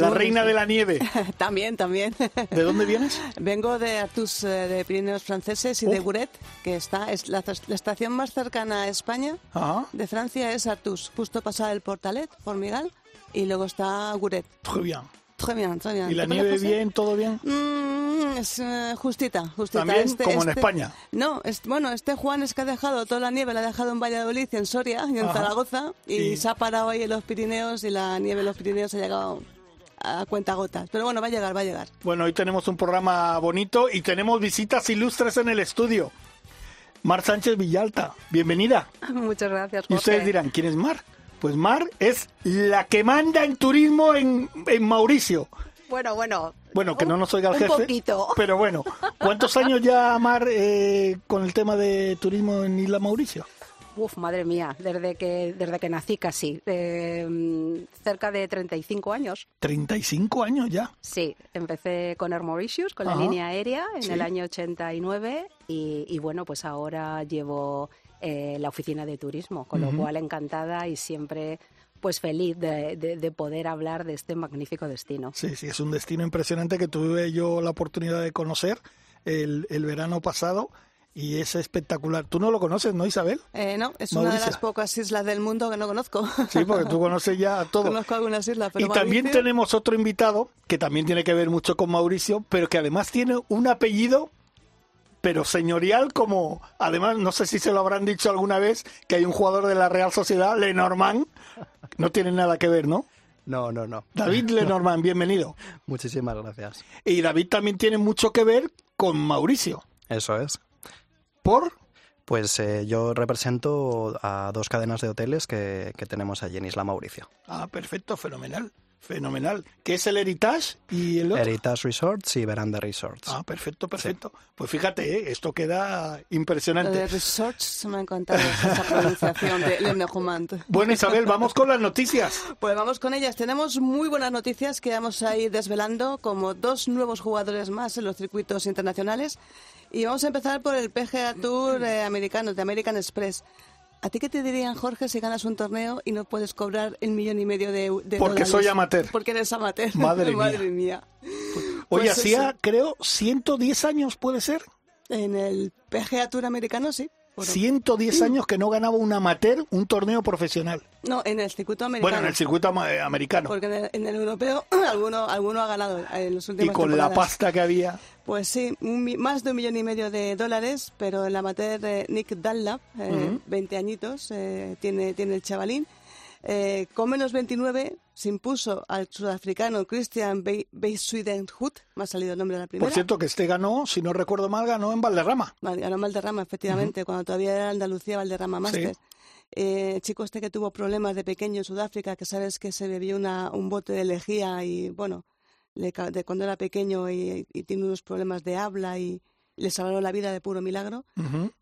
la reina de la nieve. también, también. ¿De dónde vienes? Vengo de Artus, eh, de Pirineos franceses y de Oh. Guret, que está, es la, la estación más cercana a España Ah, de Francia es Artus, justo pasada el Portalet, Formigal, y luego está Guret. muy bien. Très bien, très bien. ¿Y la ¿Te nieve conoces, bien, todo bien? Mm, es eh, justita, justita. También, como en España. No, es- bueno, este Juan es que ha dejado toda la nieve, la ha dejado en Valladolid, en Soria y en Ajá. Zaragoza, y, Y- se ha parado ahí en los Pirineos y la nieve en los Pirineos ha llegado a cuentagotas. Pero bueno, va a llegar, va a llegar. Bueno, hoy tenemos un programa bonito y tenemos visitas ilustres en el estudio. Mar Sánchez Villalta, bienvenida. Muchas gracias, Y Jorge. ustedes dirán, ¿quién es Mar? Pues Mar es la que manda en turismo en, en Mauricio. Bueno, bueno. Bueno, que no nos oiga el un jefe. poquito. Pero bueno, ¿cuántos años ya, Mar, eh, con el tema de turismo en Isla Mauricio? Uf, madre mía, desde que, desde que nací casi. Eh, cerca de 35 años. 35 años ya. Sí, empecé con Air Mauritius, con Ajá. la línea aérea, en Sí. el año 89. Y, y bueno, pues ahora llevo eh, la oficina de turismo, con lo cual encantada y siempre pues feliz de, de- de poder hablar de este magnífico destino. Sí, sí, es un destino impresionante que tuve yo la oportunidad de conocer el, el verano pasado y es espectacular. Tú no lo conoces, ¿no, Isabel? Eh, no, es una de las pocas islas del mundo que no conozco. Sí, porque tú conoces ya todo. Conozco algunas islas, pero y también Mauricio- tenemos otro invitado que también tiene que ver mucho con Mauricio, pero que además tiene un apellido, pero señorial como, además no sé si se lo habrán dicho alguna vez, que hay un jugador de la Real Sociedad, Lenormand, no tiene nada que ver, ¿no? No, no, no. David Lenormand, bienvenido. Muchísimas gracias. Y David también tiene mucho que ver con Mauricio. Eso es. ¿Por? Pues eh, yo represento a dos cadenas de hoteles que, que tenemos allí en Isla Mauricio. Ah, perfecto, fenomenal, fenomenal. ¿Qué es el Heritage y el otro? Heritage Resorts y Veranda Resorts. Ah, perfecto, perfecto. Pues fíjate, ¿eh? esto queda Lo impresionante. de research se me ha encantado esa pronunciación de Lenormand. Bueno, Isabel, vamos con las noticias. Pues vamos con ellas. Tenemos muy buenas noticias que vamos a ir desvelando, como dos nuevos jugadores más en los circuitos internacionales. Y vamos a empezar por el PGA Tour eh, americano, de American Express. ¿A ti qué te dirían, Jorge, si ganas un torneo y no puedes cobrar el millón y medio de, de Porque dólares? soy amateur. Porque eres amateur. Madre mía. mía. Oye, Pues hacía, creo, 110 años, ¿puede ser? En el PGA Tour americano, sí. Bueno, 110 años que no ganaba un amateur un torneo profesional. No, en el circuito americano. Bueno, en el circuito eh, americano. Porque en el, en el europeo alguno, alguno ha ganado en los Y últimos con la pasta que había. Pues sí, un más de un millón y medio de dólares, pero el amateur eh, Nick Dunlap, eh, Ujú. 20 añitos, eh, tiene, tiene el chavalín. Eh, con menos 29 se impuso al sudafricano Christian Beisuidenhout, me ha salido el nombre de la primera. Por cierto, que este ganó, si no recuerdo mal, ganó en Valderrama. Vale, ganó Valderrama, efectivamente, cuando todavía era Andalucía Valderrama Masters. Eh, chico este que tuvo problemas de pequeño en Sudáfrica, que sabes que se bebió una, un bote de lejía y, bueno, le de cuando era pequeño y, y tiene unos problemas de habla y le salvaron la vida de puro milagro.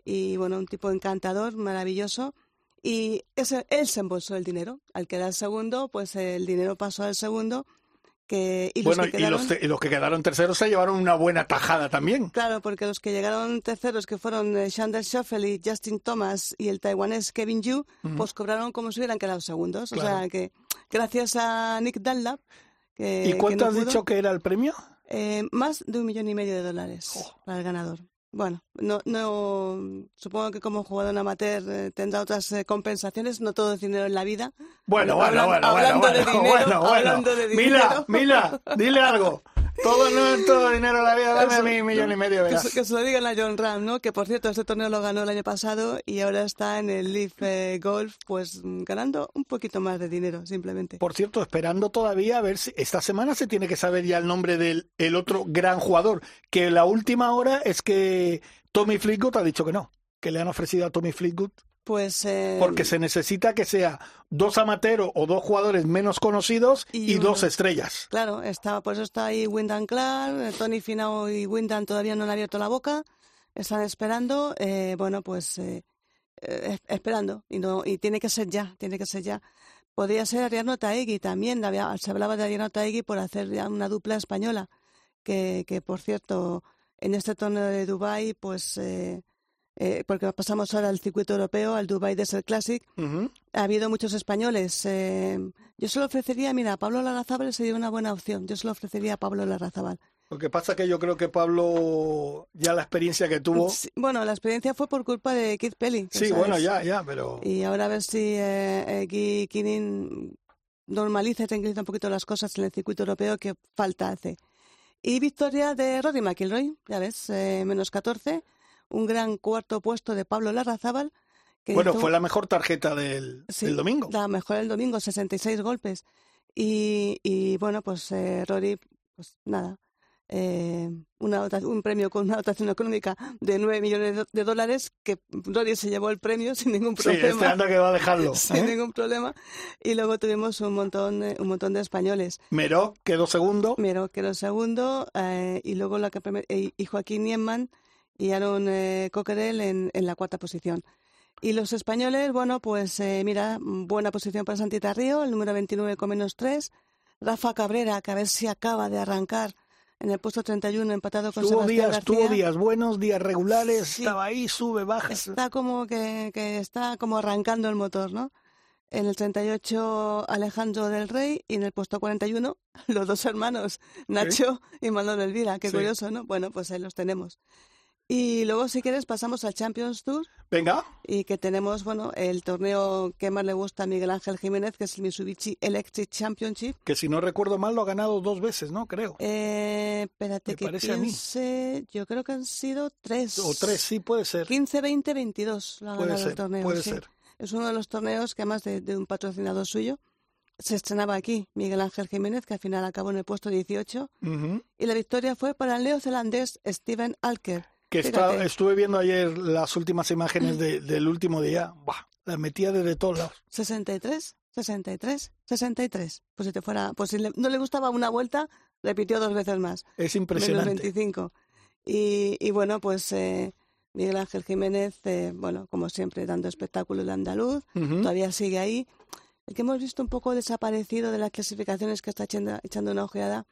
Y, bueno, un tipo encantador, maravilloso. Y ese, él se embolsó el dinero. Al quedar segundo, pues el dinero pasó al segundo. Que, y los que y, los, quedaron- te- y los que quedaron terceros se llevaron una buena tajada también. Claro, porque los que llegaron terceros, que fueron eh, Chandler Shuffle y Justin Thomas y el taiwanés Kevin Yu, pues cobraron como si hubieran quedado segundos. O sea que gracias a Nick Dunlap. Que, ¿Y cuánto que no has pudo, dicho que era el premio? eh, más de un millón y medio de dólares para el ganador. Bueno, no, no, supongo que como jugador amateur eh, tendrá otras eh, compensaciones, no todo es dinero en la vida. Bueno, bueno, bueno, hablando bueno, de bueno, dinero, bueno, bueno. hablando de Mila, dinero. Mila, dile algo. Todo no todo dinero en la vida, dame Eso, mi millón y medio, Que que se lo digan a John Ram, ¿no? Que por cierto, este torneo lo ganó el año pasado y ahora está en el Leaf eh, Golf, pues mm, ganando un poquito más de dinero, simplemente. Por cierto, esperando todavía a ver si esta semana se tiene que saber ya el nombre del el otro gran jugador. Que la última hora es que Tommy Fleetwood ha dicho que no, que le han ofrecido a Tommy Fleetwood Pues. Eh, Porque se necesita que sea dos amateros o dos jugadores menos conocidos y, dos estrellas. Claro, está, por eso está ahí Wyndham Clark, Tony Finau y Wyndham todavía no han abierto la boca, están esperando, eh, bueno, pues eh, eh, esperando y no y tiene que ser ya, tiene que ser ya. Podría ser Ariano Taegui también, se hablaba de Ariano Taegui por hacer ya una dupla española, que, que por cierto, en este torneo de Dubai pues eh, eh, porque pasamos ahora al circuito europeo, al Dubai Desert Classic, ha habido muchos españoles. Eh, yo se lo ofrecería, mira, a Pablo Larrazábal sería una buena opción. Yo se lo ofrecería a Pablo Larrazábal. Lo que pasa es que yo creo que Pablo, ya la experiencia que tuvo. bueno, la experiencia fue por culpa de Keith Pelly. Sí, bueno, ya, ya, pero. Y ahora a ver si eh, eh Kinning normaliza y tranquiliza un poquito las cosas en el circuito europeo que falta hace. Y victoria de Rory McIlroy, ya ves, eh, menos 14 un gran cuarto puesto de Pablo Larrazábal. Que bueno, fue la mejor tarjeta del, domingo. La mejor del domingo, 66 golpes. Y, y bueno, pues eh, Rory, pues nada, eh, una, un premio con una dotación económica de 9 millones de dólares, que Rory se llevó el premio sin ningún problema. Sí, este anda que va a dejarlo. sin ¿eh? ningún problema. Y luego tuvimos un montón, un montón de españoles. Meró quedó segundo. Meró quedó segundo. y luego la que, y Joaquín Niemman y Aaron eh, Coquerel en, en, la cuarta posición. Y los españoles, bueno, pues eh, mira, buena posición para Santita Río, el número 29 con menos 3. Rafa Cabrera, que a ver si acaba de arrancar en el puesto 31, empatado con tuvo Sebastián días, Tuvo días buenos, días regulares, estaba ahí, sube, baja. Está como que, que está como arrancando el motor, ¿no? En el 38 Alejandro del Rey y en el puesto 41 los dos hermanos, Nacho y Manuel Elvira. Qué curioso, ¿no? Bueno, pues ahí los tenemos. Y luego, si quieres, pasamos al Champions Tour. Venga. Y que tenemos, bueno, el torneo que más le gusta a Miguel Ángel Jiménez, que es el Mitsubishi Electric Championship. Que si no recuerdo mal, lo ha ganado dos veces, ¿no? Creo. Eh, espérate que piense. Yo creo que han sido tres. O tres, sí, puede ser. 15, 20, 22 lo ha puede ganado ser, el torneo. Puede ser. Es uno de los torneos que, además de, de un patrocinador suyo, se estrenaba aquí Miguel Ángel Jiménez, que al final acabó en el puesto 18. Y la victoria fue para el neozelandés Steven Alker que estuve viendo ayer las últimas imágenes del último día. Buah, las metía desde todos lados. 63, 63, 63. Pues si te fuera, pues si no le gustaba una vuelta, repitió dos veces más. Es impresionante. Menos 25. Y, y bueno, pues eh, Miguel Ángel Jiménez, eh, bueno, como siempre, dando espectáculo de andaluz, todavía sigue ahí. El que hemos visto un poco desaparecido de las clasificaciones que está echando, echando una ojeada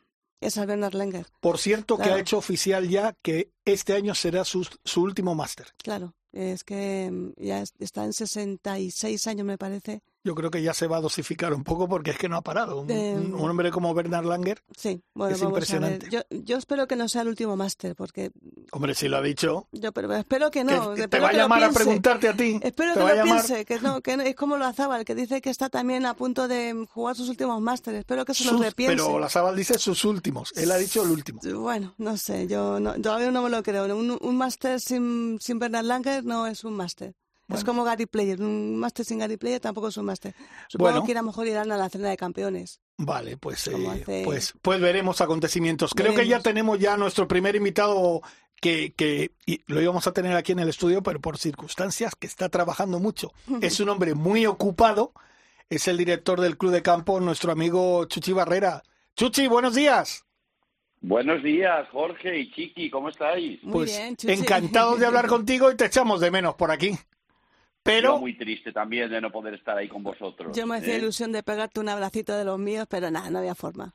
es Bernard Langer. Por cierto, que ha hecho oficial ya que este año será su, su último máster. Claro, es que mm, ya está en 66 años, me parece, yo creo que ya se va a dosificar un poco porque es que no ha parado. Un, hombre como Bernard Langer sí, bueno, es impresionante. Yo, yo, espero que no sea el último máster porque... Hombre, si lo ha dicho... Yo pero espero que no. te va a llamar a preguntarte a ti. Espero que lo piense, que, no, que es como lo el que dice que está también a punto de jugar sus últimos másteres. Espero que se lo repiense. Pero la Zabal dice sus últimos. Él ha dicho el último. Bueno, no sé, yo no, todavía no me lo creo. Un, un máster sin, sin Bernard Langer no es un máster. Es como Gary Player. Un máster sin Gary Player tampoco es un máster. Supongo que a lo mejor irán a la cena de campeones. Vale, pues, eh, pues, pues veremos acontecimientos. Creo que ya tenemos ya nuestro primer invitado que, que lo íbamos a tener aquí en el estudio, pero por circunstancias que está trabajando mucho. es un hombre muy ocupado. Es el director del Club de Campo, nuestro amigo Chuchi Barrera. Chuchi, buenos días. Buenos días, Jorge y Chiqui, ¿cómo estáis? Muy pues bien, Chuchi. encantados de hablar contigo y te echamos de menos por aquí. Pero... muy triste también de no poder estar ahí con vosotros. Yo me hacía ¿eh? ilusión de pegarte un abracito de los míos, pero nada, no había forma.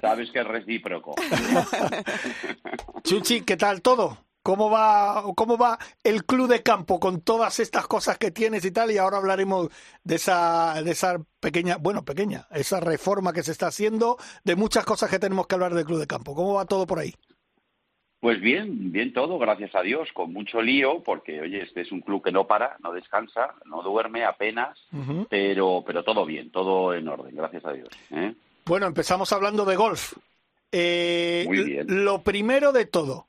Sabes que es recíproco. Chuchi, ¿qué tal todo? ¿Cómo va, ¿Cómo va el club de campo con todas estas cosas que tienes y tal? Y ahora hablaremos de esa, de esa pequeña, bueno, pequeña, esa reforma que se está haciendo, de muchas cosas que tenemos que hablar del club de campo. ¿Cómo va todo por ahí? Pues bien, bien todo, gracias a Dios, con mucho lío, porque oye, este es un club que no para, no descansa, no duerme apenas, pero, pero todo bien, todo en orden, gracias a Dios. ¿eh? Bueno, empezamos hablando de golf. Eh, Muy bien. Lo primero de todo,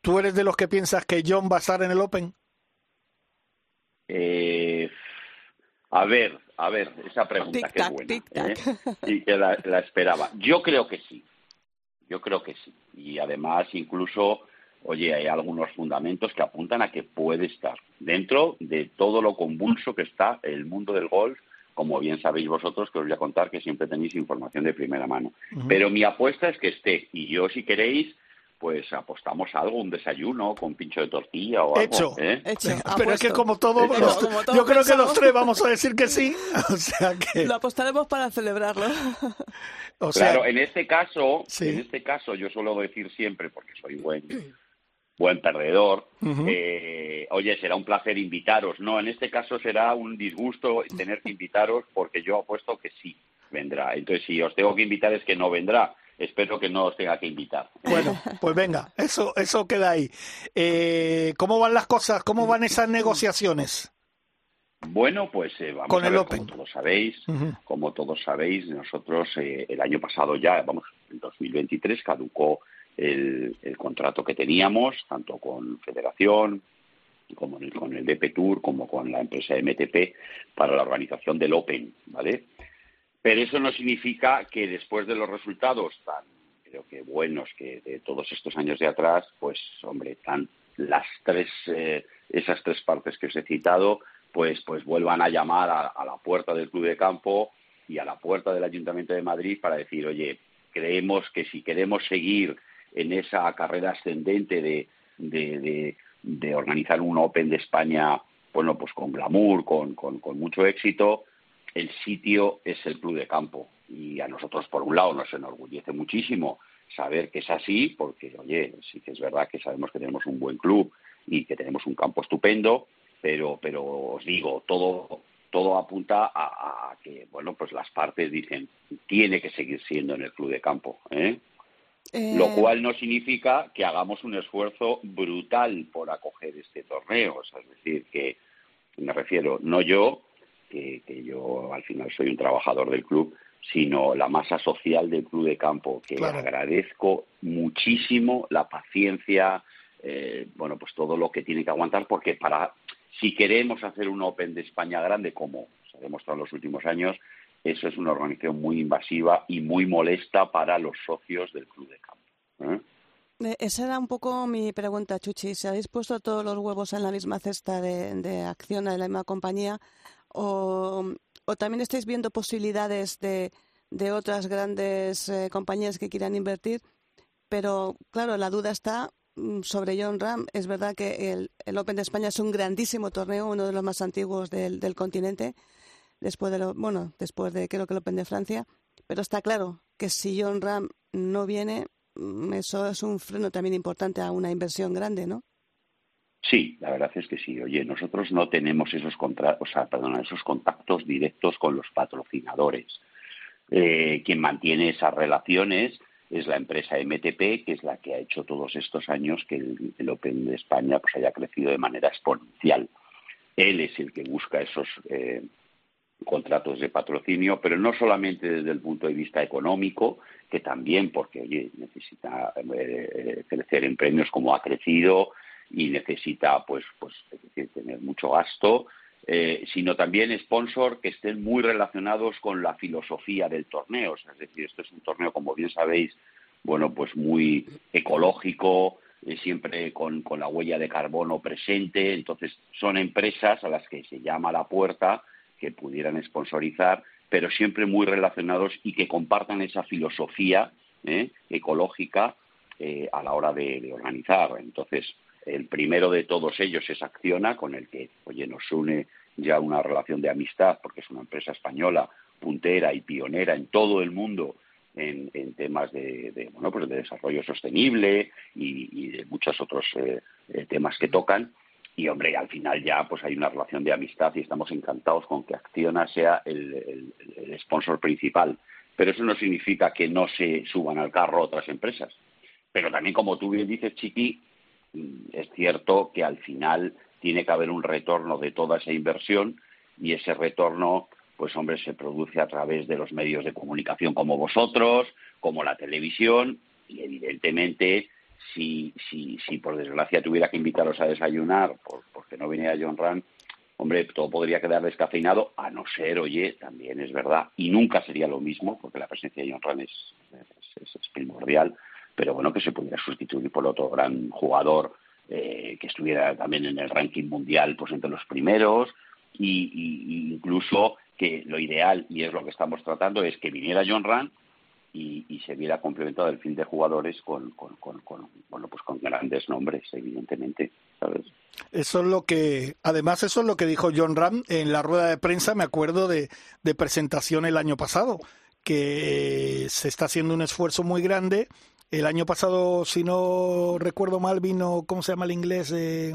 ¿tú eres de los que piensas que John va a estar en el Open? Eh, a ver, a ver, esa pregunta que es buena ¿eh? y que la esperaba. Yo creo que sí. Yo creo que sí. Y además, incluso oye, hay algunos fundamentos que apuntan a que puede estar dentro de todo lo convulso que está el mundo del golf, como bien sabéis vosotros, que os voy a contar que siempre tenéis información de primera mano. Pero mi apuesta es que esté, y yo si queréis, pues apostamos algo, un desayuno con pincho de tortilla o algo. Hecho. ¿eh? Pero es que como todo, yo creo que los tres vamos a decir que sí. O sea que... Lo apostaremos para celebrarlo. o sea... Claro, en este caso, en este caso yo suelo decir siempre, porque soy buen buen perdedor, eh, oye, será un placer invitaros. No, en este caso será un disgusto tener que invitaros porque yo apuesto que sí vendrá. Entonces, si os tengo que invitar es que no vendrá. Espero que no os tenga que invitar. Bueno, pues venga, eso, eso queda ahí. Eh, ¿Cómo van las cosas? ¿Cómo van esas negociaciones? Bueno, pues eh, vamos Con a el ver, Open. como todos sabéis, como todos sabéis, nosotros el año pasado ya, vamos, en 2023 caducó el, el, contrato que teníamos, tanto con Federación, como con el DP Tour, como con la empresa MTP, para la organización del Open, ¿vale? Pero eso no significa que después de los resultados tan, creo que buenos que de todos estos años de atrás, pues, hombre, tan las tres, eh, esas tres partes que os he citado, pues, pues vuelvan a llamar a, la puerta del Club de Campo y a la puerta del Ayuntamiento de Madrid para decir, oye, creemos que si queremos seguir en esa carrera ascendente de, de, de, de, organizar un Open de España, bueno, pues con glamour, con, con, mucho éxito, el sitio es el club de campo. Y a nosotros, por un lado, nos enorgullece muchísimo saber que es así, porque, oye, sí que es verdad que sabemos que tenemos un buen club y que tenemos un campo estupendo, pero, pero os digo, todo, todo apunta a, a que, bueno, pues las partes dicen, tiene que seguir siendo en el club de campo, ¿eh? Eh... Lo cual no significa que hagamos un esfuerzo brutal por acoger este torneo. O sea, es decir, que me refiero, no yo, que, que, yo al final soy un trabajador del club, sino la masa social del club de campo, que claro. agradezco muchísimo la paciencia, eh, bueno, pues todo lo que tiene que aguantar, porque para si queremos hacer un Open de España grande, como se ha demostrado en los últimos años, eso es una organización muy invasiva y muy molesta para los socios del club de campo. ¿eh? Esa era un poco mi pregunta, Chuchi. ¿Se habéis puesto todos los huevos en la misma cesta de, de acción de la misma compañía? ¿O, también estáis viendo posibilidades de, de otras grandes eh, compañías que quieran invertir? Pero, claro, la duda está mm, sobre John Ram. Es verdad que el, el Open de España es un grandísimo torneo, uno de los más antiguos del, continente después de lo, bueno, después de creo que el Open de Francia, pero está claro que si John Ram no viene, eso es un freno también importante a una inversión grande, ¿no? Sí, la verdad es que sí. Oye, nosotros no tenemos esos contra o sea, perdona, esos contactos directos con los patrocinadores. Eh, quien mantiene esas relaciones es la empresa MTP, que es la que ha hecho todos estos años que el, el Open de España pues haya crecido de manera exponencial. Él es el que busca esos eh, contratos de patrocinio, pero no solamente desde el punto de vista económico, que también porque oye, necesita eh, crecer en premios como ha crecido y necesita pues pues tener mucho gasto, eh, sino también sponsor que estén muy relacionados con la filosofía del torneo, es decir, esto es un torneo como bien sabéis, bueno, pues muy ecológico, eh, siempre con, con la huella de carbono presente, entonces son empresas a las que se llama la puerta que pudieran sponsorizar, pero siempre muy relacionados y que compartan esa filosofía ¿eh? ecológica eh, a la hora de, organizar. Entonces, el primero de todos ellos es Acciona, con el que, oye, nos une ya una relación de amistad, porque es una empresa española puntera y pionera en todo el mundo en, temas de, de, bueno, pues de desarrollo sostenible y, de muchos otros eh, temas que tocan y hombre, al final ya pues hay una relación de amistad y estamos encantados con que Acciona sea el, el, el, sponsor principal. Pero eso no significa que no se suban al carro otras empresas. Pero también, como tú bien dices, Chiqui, es cierto que al final tiene que haber un retorno de toda esa inversión y ese retorno, pues hombre, se produce a través de los medios de comunicación como vosotros, como la televisión y evidentemente si, si, si por desgracia tuviera que invitarlos a desayunar por, porque no viniera John Rand, hombre, todo podría quedar descafeinado, a no ser, oye, también es verdad, y nunca sería lo mismo, porque la presencia de John Rand es, es, es primordial, pero bueno, que se pudiera sustituir por otro gran jugador eh, que estuviera también en el ranking mundial, pues entre los primeros, y, incluso que lo ideal, y es lo que estamos tratando, es que viniera John Rand y, se viera complementado el fin de jugadores con, con, bueno, pues con grandes nombres, evidentemente, ¿sabes? Eso es lo que, además, eso es lo que dijo John Ram en la rueda de prensa, me acuerdo de, de presentación el año pasado, que se está haciendo un esfuerzo muy grande el año pasado, si no recuerdo mal, vino, ¿cómo se llama el inglés? Eh,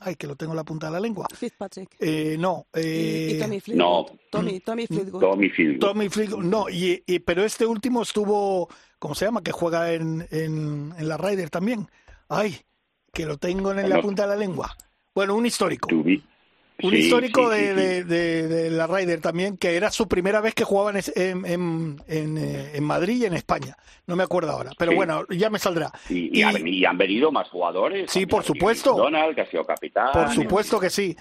ay, que lo tengo en la punta de la lengua. Fitzpatrick. Eh, no. Eh, y, Tommy Fleetwood. No. Tommy, Tommy Fleetwood. Tommy Fleetwood. Tommy Fleetwood. No, y, y, pero este último estuvo, ¿cómo se llama? Que juega en, en, en la Ryder también. Ay, que lo tengo en la punta de la lengua. Bueno, un histórico. Un histórico de, de, la Ryder también, que era su primera vez que jugaban en, en, eh, en, Madrid y en España. No me acuerdo ahora, pero bueno, ya me saldrá. Y, han, venido más jugadores. Sí, por supuesto. Donald, que ha sido capitán. Por supuesto que sí.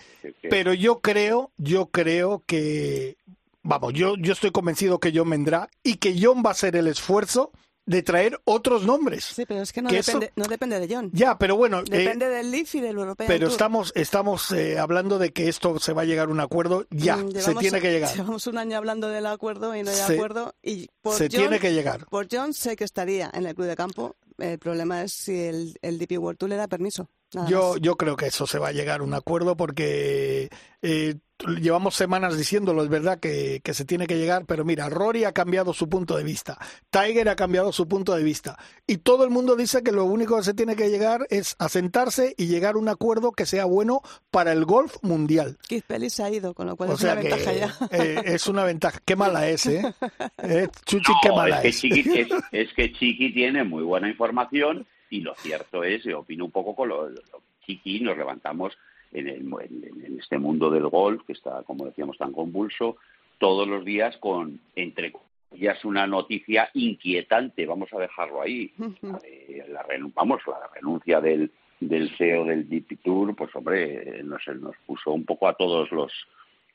Pero yo creo, yo creo que, vamos, yo, yo estoy convencido que John vendrá y que John va a hacer el esfuerzo de traer otros nombres. Sí, pero es que no, depende, no depende de John. Ya, pero bueno. Eh, depende del Leaf y del europeo. Pero estamos, estamos eh, hablando de que esto se va a llegar a un acuerdo ya. Mm, se tiene que llegar. Llevamos un año hablando del acuerdo y no hay acuerdo. Y se tiene que llegar. Por John sé que estaría en el club de campo. El problema es si el, el DP World Tour le da permiso. Yo, yo creo que eso se va a llegar a un acuerdo porque eh, llevamos semanas diciéndolo, es verdad que, que, se tiene que llegar, pero mira, Rory ha cambiado su punto de vista, Tiger ha cambiado su punto de vista y todo el mundo dice que lo único que se tiene que llegar es asentarse y llegar a un acuerdo que sea bueno para el golf mundial. Keith Pelly se ha ido, con lo cual es una ventaja ya. Eh, es una ventaja. Qué mala es, ¿eh? eh Chuchi, qué mala es. Que Chiqui, es que Chiqui tiene muy buena información y lo cierto es, yo opino un poco con lo, chiqui, nos levantamos en, en, este mundo del golf, que está, como decíamos, tan convulso, todos los días con, entre comillas, una noticia inquietante, vamos a dejarlo ahí. la, vamos, la renuncia del, del CEO del DP Tour, pues hombre, nos, nos puso un poco a todos los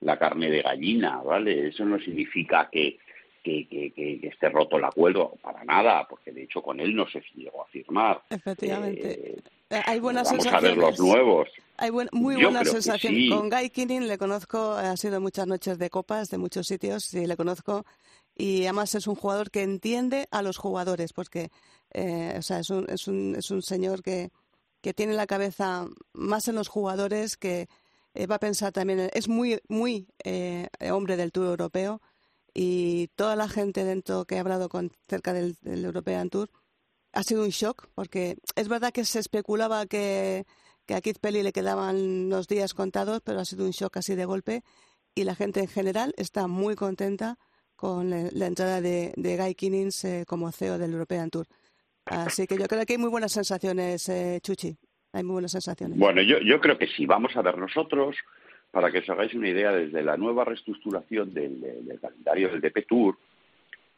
la carne de gallina, ¿vale? Eso no significa que que, que, esté roto el acuerdo, para nada, porque de hecho con él no se llegó a firmar. Efectivamente. Eh, hay buenas vamos sensaciones. a ver los nuevos. Hay muy buenas sensaciones. Con Guy Kinning le conozco, ha sido muchas noches de copas de muchos sitios y le conozco. Y además es un jugador que entiende a los jugadores, porque eh, o sea, es, un, es, un, es un señor que, que tiene la cabeza más en los jugadores, que eh, va a pensar también, es muy, muy hombre del Tour Europeo y toda la gente dentro que he hablado con cerca del, European Tour ha sido un shock porque es verdad que se especulaba que, que a Keith Pelly le quedaban unos días contados, pero ha sido un shock así de golpe y la gente en general está muy contenta con la, entrada de, Guy Kinnings eh, como CEO del European Tour. Así que yo creo que hay muy buenas sensaciones, eh, Chuchi. Hay muy buenas sensaciones. Bueno, yo, yo creo que sí. Vamos a ver nosotros para que os hagáis una idea, desde la nueva reestructuración del, calendario del DP Tour,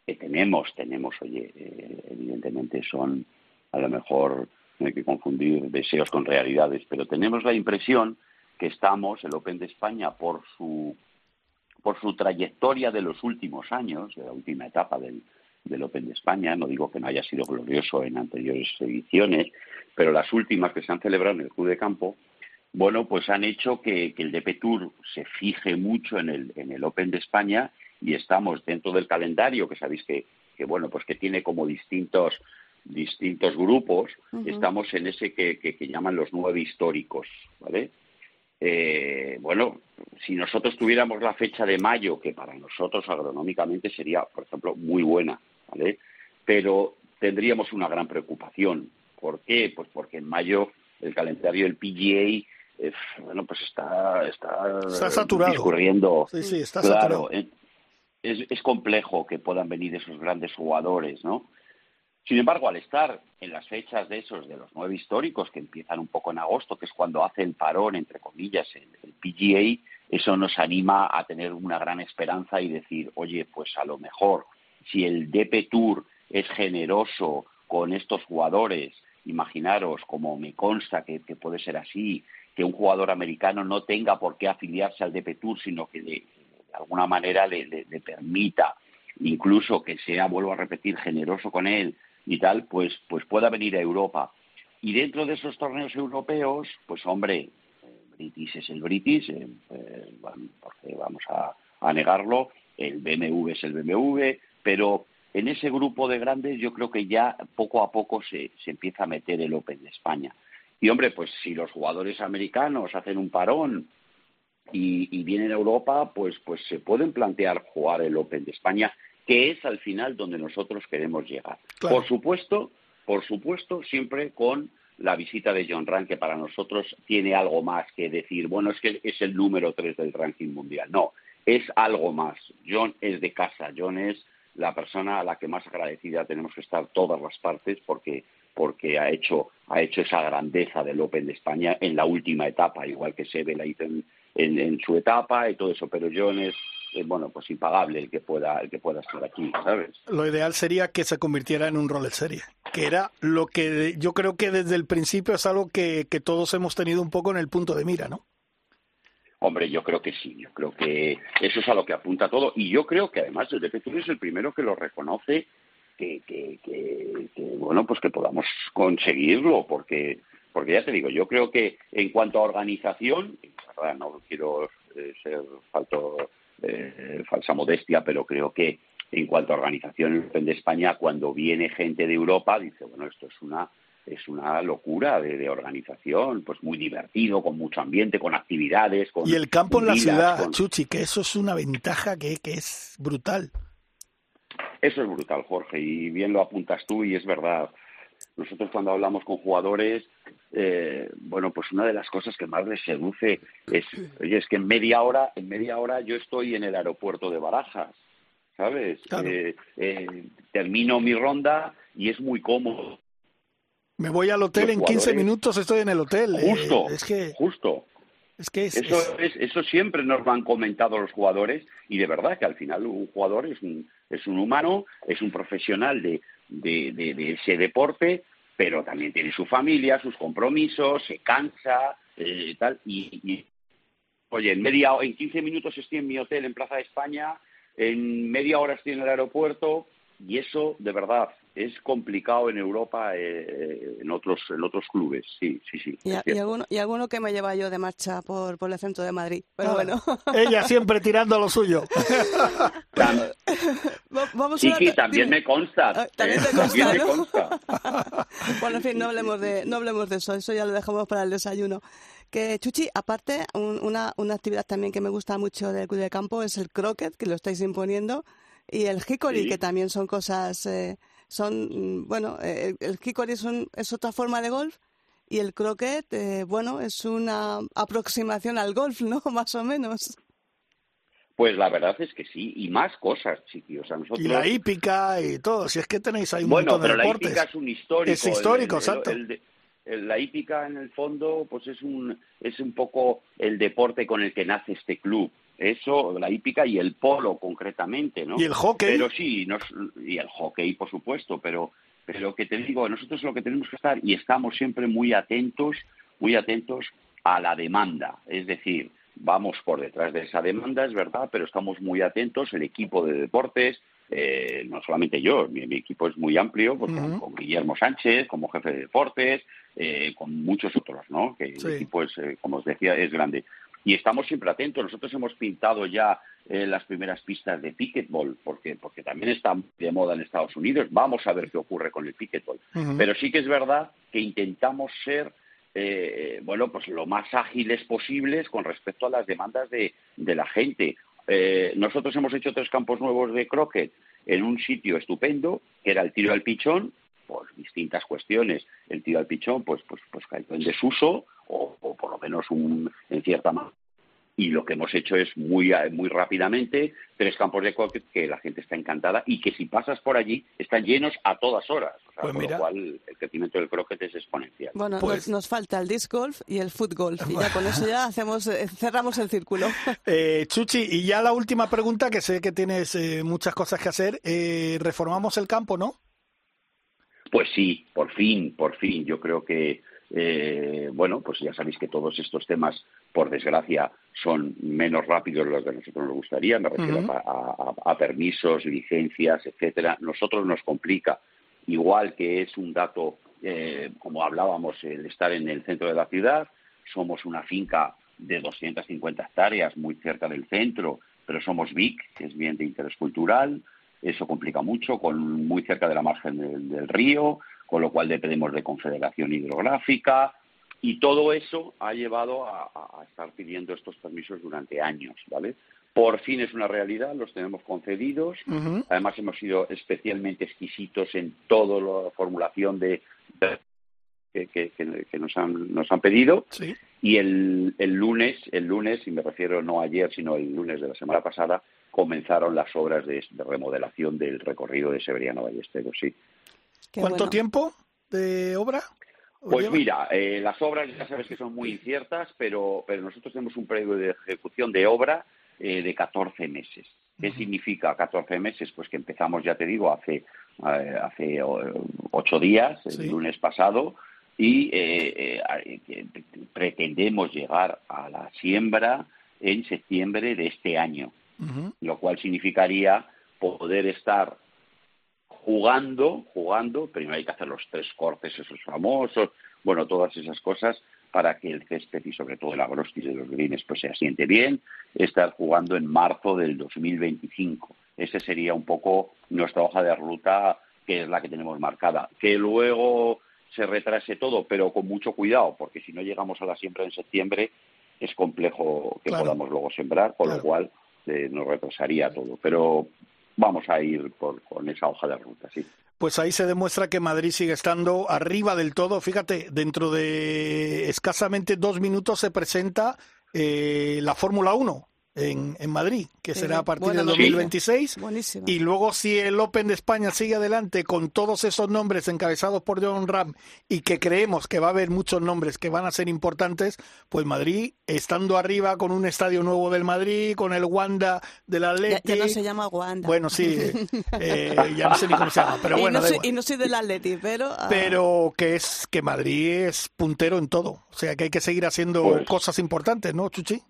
que tenemos, tenemos, oye, eh, evidentemente son, a lo mejor no hay que confundir deseos con realidades, pero tenemos la impresión que estamos, el Open de España, por su, por su trayectoria de los últimos años, de la última etapa del, del Open de España, no digo que no haya sido glorioso en anteriores ediciones, pero las últimas que se han celebrado en el Club de Campo, bueno, pues han hecho que, el DP Tour se fije mucho en el, en el Open de España y estamos dentro del calendario, que sabéis que, que bueno, pues que tiene como distintos distintos grupos, estamos en ese que, que, llaman los nueve históricos, ¿vale? Eh, bueno, si nosotros tuviéramos la fecha de mayo, que para nosotros agronómicamente sería, por ejemplo, muy buena, ¿vale? Pero tendríamos una gran preocupación. ¿Por qué? Pues porque en mayo el calendario del PGA bueno, pues está, está, saturado. discurriendo. Sí, sí, está claro, Es, es complejo que puedan venir esos grandes jugadores, ¿no? Sin embargo, al estar en las fechas de esos, de los nueve históricos, que empiezan un poco en agosto, que es cuando hace el parón, entre comillas, el, el, PGA, eso nos anima a tener una gran esperanza y decir, oye, pues a lo mejor, si el DP Tour es generoso con estos jugadores, imaginaros, como me consta que puede ser así, que un jugador americano no tenga por qué afiliarse al DP Tour, sino que de, alguna manera le, permita incluso que sea, vuelvo a repetir, generoso con él y tal, pues, pues pueda venir a Europa. Y dentro de esos torneos europeos, pues hombre, British es el British, eh, eh, vamos a, negarlo, el BMW es el BMW, pero en ese grupo de grandes yo creo que ya poco a poco se, se empieza a meter el Open de España. Y hombre, pues si los jugadores americanos hacen un parón y, vienen a Europa, pues, pues se pueden plantear jugar el Open de España, que es al final donde nosotros queremos llegar. Por supuesto, por supuesto, siempre con la visita de John Rank, que para nosotros tiene algo más que decir, bueno, es que es el número tres del ranking mundial. No, es algo más. John es de casa, John es la persona a la que más agradecida tenemos que estar todas las partes porque porque ha hecho ha hecho esa grandeza del Open de España en la última etapa, igual que Sebe la hizo en, en, su etapa y todo eso, pero John es eh, bueno, pues impagable el que pueda el que pueda estar aquí, ¿sabes? Lo ideal sería que se convirtiera en un rol de serie, que era lo que yo creo que desde el principio es algo que, que todos hemos tenido un poco en el punto de mira, ¿no? Hombre, yo creo que sí, yo creo que eso es a lo que apunta todo y yo creo que además el DPC es el primero que lo reconoce que, que, que, bueno, pues que podamos conseguirlo, porque porque ya te digo, yo creo que en cuanto a organización, no quiero eh, ser falto, eh, falsa modestia, pero creo que en cuanto a organización en España, cuando viene gente de Europa, dice, bueno, esto es una es una locura de, organización, pues muy divertido, con mucho ambiente, con actividades. Con y el campo en la ciudad, Chuchi, que eso es una ventaja que, que es brutal. Eso es brutal, Jorge, y bien lo apuntas tú y es verdad. Nosotros cuando hablamos con jugadores, eh, bueno, pues una de las cosas que más les seduce es, oye, es que en media hora, en media hora yo estoy en el aeropuerto de Barajas, ¿sabes? Eh, eh, termino mi ronda y es muy cómodo. Me voy al hotel en 15 minutos, estoy en el hotel. Justo, es que... justo. Es que eso, eso siempre nos lo han comentado los jugadores y de verdad que al final un jugador es un, es un humano, es un profesional de, de, ese deporte, pero también tiene su familia, sus compromisos, se cansa, eh, tal, y, oye, en media en 15 minutos estoy en mi hotel en Plaza de España, en media hora estoy en el aeropuerto, y eso, de verdad, es complicado en Europa, eh, en otros en otros clubes, sí, sí, sí. Y, alguno, y alguno que me lleva yo de marcha por, por el centro de Madrid, pero ah, bueno. Ella siempre tirando lo suyo. sí, sí, también me consta. Ah, también, me consta. bueno, en fin, no hablemos, de, no hablemos de eso, eso ya lo dejamos para el desayuno. Que Chuchi, aparte, una, una actividad también que me gusta mucho del club de campo es el croquet, que lo estáis imponiendo, y el hickory, que también son cosas... Eh, son, mm, bueno, eh, el Kikori es, es otra forma de golf y el croquet, eh, bueno, es una aproximación al golf, ¿no? Más o menos. Pues la verdad es que sí, y más cosas, chiquillos. nosotros... Y la hípica y todo, si es que tenéis ahí un bueno, montón de pero la hípica es un histórico. Es histórico, exacto. la hípica, en el fondo, pues es un, es un poco el deporte con el que nace este club. Eso, la hípica y el polo concretamente, ¿no? Y el hockey. Pero sí, y el hockey, por supuesto, pero, pero que te digo, nosotros lo que tenemos que estar y estamos siempre muy atentos, muy atentos a la demanda. Es decir, vamos por detrás de esa demanda, es verdad, pero estamos muy atentos, el equipo de deportes, eh, no solamente yo, mi, equipo es muy amplio, pues con, Guillermo Sánchez como jefe de deportes, eh, con muchos otros, ¿no? Que el equipo es, eh, como os decía, es grande y estamos siempre atentos. Nosotros hemos pintado ya eh, las primeras pistas de picketball, porque, porque también está de moda en Estados Unidos. Vamos a ver qué ocurre con el picketball. Pero sí que es verdad que intentamos ser eh, bueno, pues lo más ágiles posibles con respecto a las demandas de, de la gente. Eh, nosotros hemos hecho tres campos nuevos de croquet en un sitio estupendo, que era el tiro al pichón, por distintas cuestiones. El tiro al pichón, pues, pues, pues cayó en desuso, o, por lo menos un, en cierta manera. Y lo que hemos hecho es muy, muy rápidamente tres campos de croquet que la gente está encantada y que si pasas por allí están llenos a todas horas. Pues con lo cual el crecimiento del croquet es exponencial. Bueno, pues nos, falta el disc golf y el foot golf. Y ya con eso ya hacemos, eh, cerramos el círculo. Eh, Chuchi, y ya la última pregunta, que sé que tienes eh, muchas cosas que hacer. reformamos el campo, ¿no? Pues sí, por fin, por fin. Yo creo que eh, bueno, pues ya sabéis que todos estos temas, por desgracia, son menos rápidos de lo que a nosotros nos gustaría, me refiero a, permisos, licencias, etcétera. Nosotros nos complica igual que es un dato, eh, como hablábamos, el estar en el centro de la ciudad. Somos una finca de 250 hectáreas muy cerca del centro, pero somos BIC, que es bien de interés cultural. Eso complica mucho, con muy cerca de la margen del, río, con lo cual dependemos de confederación hidrográfica, y todo eso ha llevado a, a, estar pidiendo estos permisos durante años, ¿vale? Por fin es una realidad, los tenemos concedidos. Además, hemos sido especialmente exquisitos en toda la formulación de, que, nos, han, nos han pedido. Y el, el lunes, el lunes, y me refiero no ayer, sino el lunes de la semana pasada, comenzaron las obras de, remodelación del recorrido de Severiano Ballesteros, sí. ¿Cuánto tiempo de obra? Pues mira, eh, las obras ya sabes que son muy inciertas, pero, pero nosotros tenemos un periodo de ejecución de obra eh, de 14 meses. ¿Qué significa 14 meses? Pues que empezamos, ya te digo, hace, eh, hace ocho días, el lunes pasado, y eh, pretendemos llegar a la siembra en septiembre de este año, lo cual significaría poder estar jugando, jugando, primero hay que hacer los tres cortes esos famosos, bueno, todas esas cosas, para que el césped y sobre todo el agrostis de los greens pues se asiente bien, estar jugando en marzo del 2025. Ese sería un poco nuestra hoja de ruta que es la que tenemos marcada. Que luego se retrase todo, pero con mucho cuidado, porque si no llegamos a la siembra en septiembre es complejo que podamos luego sembrar, con lo cual eh, nos retrasaría todo. Pero vamos a ir por, con esa hoja de ruta, sí pues ahí se demuestra que Madrid sigue estando arriba del todo. Fíjate, dentro de escasamente dos minutos se presenta eh, la Fórmula 1 en, en Madrid, que será a partir del 2026. Y luego si el Open de España sigue adelante con todos esos nombres encabezados por John Ram y que creemos que va a haber muchos nombres que van a ser importantes, pues Madrid estando arriba con un estadio nuevo del Madrid, con el Wanda del Atleti. Ya, no se llama Wanda. Bueno, sí, eh, ya no sé ni cómo se llama, pero bueno. Y no, soy, y no soy del Atleti, pero... Ah. Pero que es que Madrid es puntero en todo, o sea que hay que seguir haciendo pues cosas importantes, ¿no, Chuchi?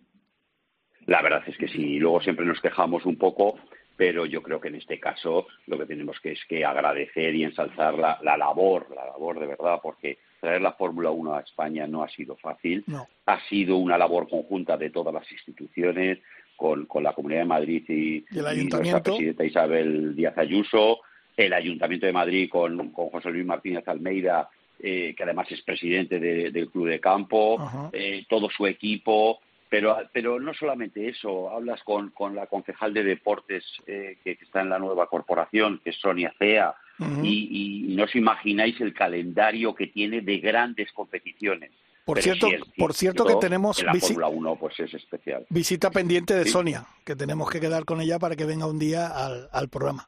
La verdad es que sí, luego siempre nos quejamos un poco, pero yo creo que en este caso lo que tenemos que es que agradecer y ensalzar la, labor, la labor de verdad, porque traer la Fórmula 1 a España no ha sido fácil, ha sido una labor conjunta de todas las instituciones, con, la Comunidad de Madrid y, nuestra presidenta Isabel Díaz Ayuso, el Ayuntamiento de Madrid con, José Luis Martínez Almeida, eh, que además es presidente del Club de Campo, eh, todo su equipo, pero, pero no solamente eso, hablas con, con la concejal de deportes eh, que, está en la nueva corporación, que es Sonia Cea, y, no os imagináis el calendario que tiene de grandes competiciones. Por cierto, por cierto que tenemos la Fórmula 1 pues es especial. Visita pendiente de Sonia, que tenemos que quedar con ella para que venga un día al, al programa.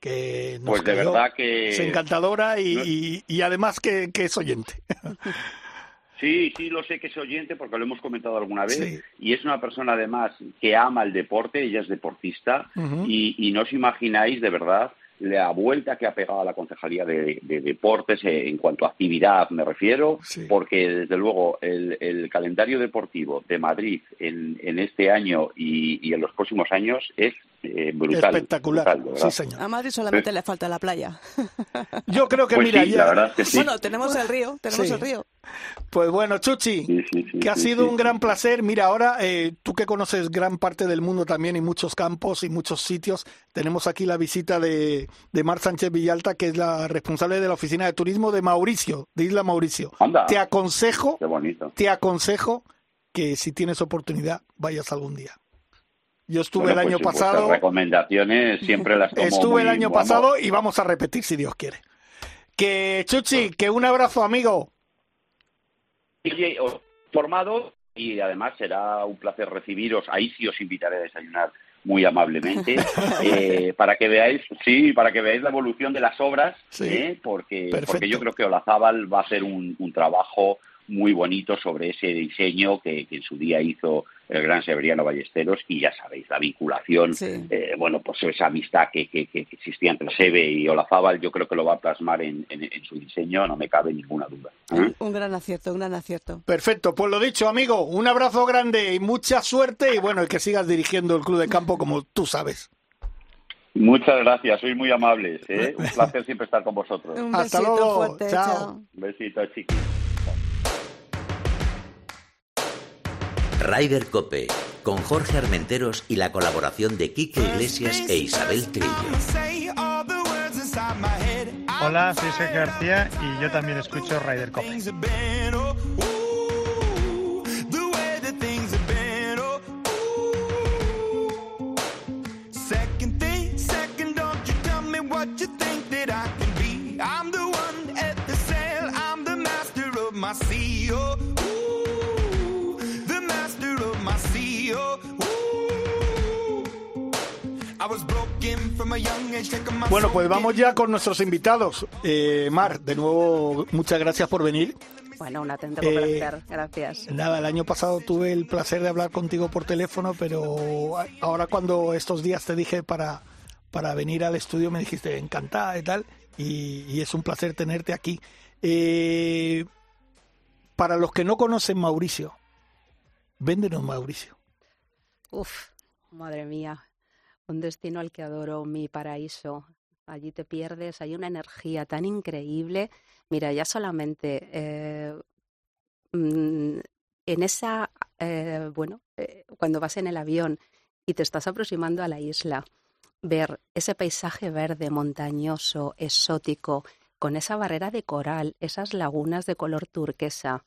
Que nos pues de verdad que es encantadora y, y, además que, que es oyente. Sí, sí, lo sé que es oyente porque lo hemos comentado alguna vez. Y es una persona además que ama el deporte, ella es deportista. Y, y, no os imagináis de verdad la vuelta que ha pegado a la Concejalía de, Deportes en cuanto a actividad me refiero, porque desde luego el, calendario deportivo de Madrid en, en este año y, en los próximos años es eh, brutal. Espectacular, sí señor. A Madrid solamente le falta la playa. Yo creo que pues mira, la verdad que bueno, tenemos el río, tenemos el río. Pues bueno, Chuchi, que ha sido un gran placer. Mira, ahora eh, tú que conoces gran parte del mundo también y muchos campos y muchos sitios, tenemos aquí la visita de, de Mar Sánchez Villalta, que es la responsable de la oficina de turismo de Mauricio, de Isla Mauricio. Te aconsejo, te aconsejo que si tienes oportunidad vayas algún día. Yo estuve el año pues, pasado. recomendaciones siempre las tomo Estuve el año pasado y vamos a repetir si Dios quiere. Que Chuchi, que un abrazo, amigo. Formado y además será un placer recibiros. Ahí sí os invitaré a desayunar muy amablemente eh, para que veáis sí para que veáis la evolución de las obras ¿eh? porque porque yo creo que Olazábal va a hacer un, un trabajo muy bonito sobre ese diseño que, en su día hizo el gran Severiano Ballesteros y ya sabéis, la vinculación, eh, bueno, pues esa amistad que, que, existía entre Sebe y Olazábal, yo creo que lo va a plasmar en, su diseño, no me cabe ninguna duda. ¿eh? Un gran acierto, un gran acierto. Perfecto, pues lo dicho, amigo, un abrazo grande y mucha suerte y bueno, y que sigas dirigiendo el club de campo como tú sabes. Muchas gracias, sois muy amables. ¿eh? Un placer siempre estar con vosotros. Un Hasta luego. fuerte, Chao. chao. Un besito, chiquis. Ryder Cope, con Jorge Armenteros y la colaboración de Quique Iglesias e Isabel Trillo. Hola, soy Sergio García y yo también escucho Ryder Cope. Second Bueno, pues vamos ya con nuestros invitados. Eh, Mar, de nuevo, muchas gracias por venir. Bueno, un auténtico Eh, placer. Gracias. Nada, el año pasado tuve el placer de hablar contigo por teléfono, pero ahora cuando estos días te dije para, para venir al estudio me dijiste encantada y tal, y, y es un placer tenerte aquí. Eh, para los que no conocen Mauricio, véndenos Mauricio. Uf, madre mía. Un destino al que adoro, mi paraíso. Allí te pierdes, hay una energía tan increíble. Mira, ya solamente eh, mm, en esa, eh, bueno, eh, cuando vas en el avión y te estás aproximando a la isla, ver ese paisaje verde, montañoso, exótico, con esa barrera de coral, esas lagunas de color turquesa.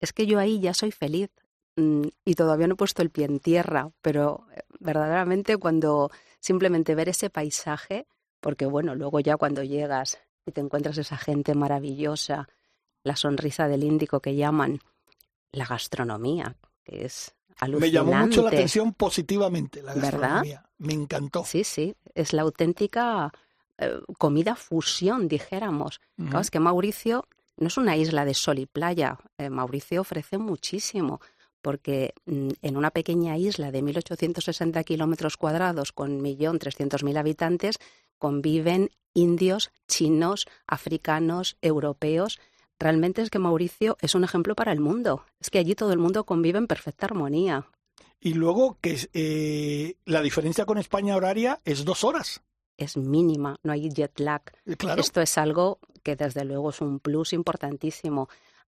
Es que yo ahí ya soy feliz y todavía no he puesto el pie en tierra, pero eh, verdaderamente cuando simplemente ver ese paisaje, porque bueno, luego ya cuando llegas y te encuentras esa gente maravillosa, la sonrisa del índico que llaman, la gastronomía, que es alucinante. Me llamó mucho la atención positivamente la ¿Verdad? gastronomía. Me encantó. Sí, sí, es la auténtica eh, comida fusión, dijéramos. Claro, es que Mauricio no es una isla de sol y playa. Eh, Mauricio ofrece muchísimo, porque mm, en una pequeña isla de 1.860 kilómetros cuadrados con 1.300.000 habitantes conviven indios, chinos, africanos, europeos. Realmente es que Mauricio es un ejemplo para el mundo. Es que allí todo el mundo convive en perfecta armonía. Y luego que eh, la diferencia con España horaria es dos horas. Es mínima, no hay jet lag. Eh, Claro. Esto es algo que desde luego es un plus importantísimo.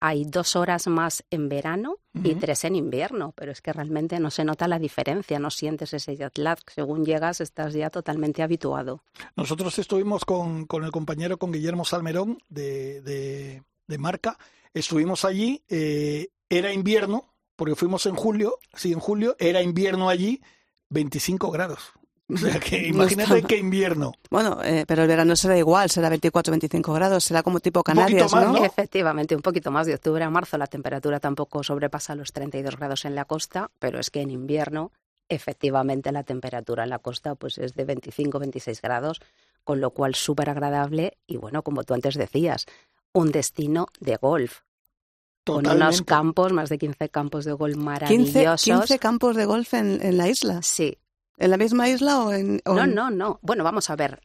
Hay dos horas más en verano y tres en invierno, pero es que realmente no se nota la diferencia, no sientes ese jet lag. Según llegas estás ya totalmente habituado. Nosotros estuvimos con, con el compañero, con Guillermo Salmerón de, de, de Marca. Estuvimos allí, eh, era invierno, porque fuimos en julio, sí, en julio, era invierno allí, 25 grados. O sea que No imagínate está- qué invierno. Bueno, eh, pero el verano será igual, será 24, 25 grados, será como tipo Canarias, más, ¿no? ¿no? Efectivamente, un poquito más de octubre a marzo la temperatura tampoco sobrepasa los 32 grados en la costa, pero es que en invierno efectivamente la temperatura en la costa pues es de 25-26 grados, con lo cual súper agradable y bueno, como tú antes decías, un destino de golf. Con unos campos, más de 15 campos de golf 15, maravillosos. 15 campos de golf en, en la isla. Sí, ¿En la misma isla o en...? o no, en- no, no. Bueno, vamos a ver.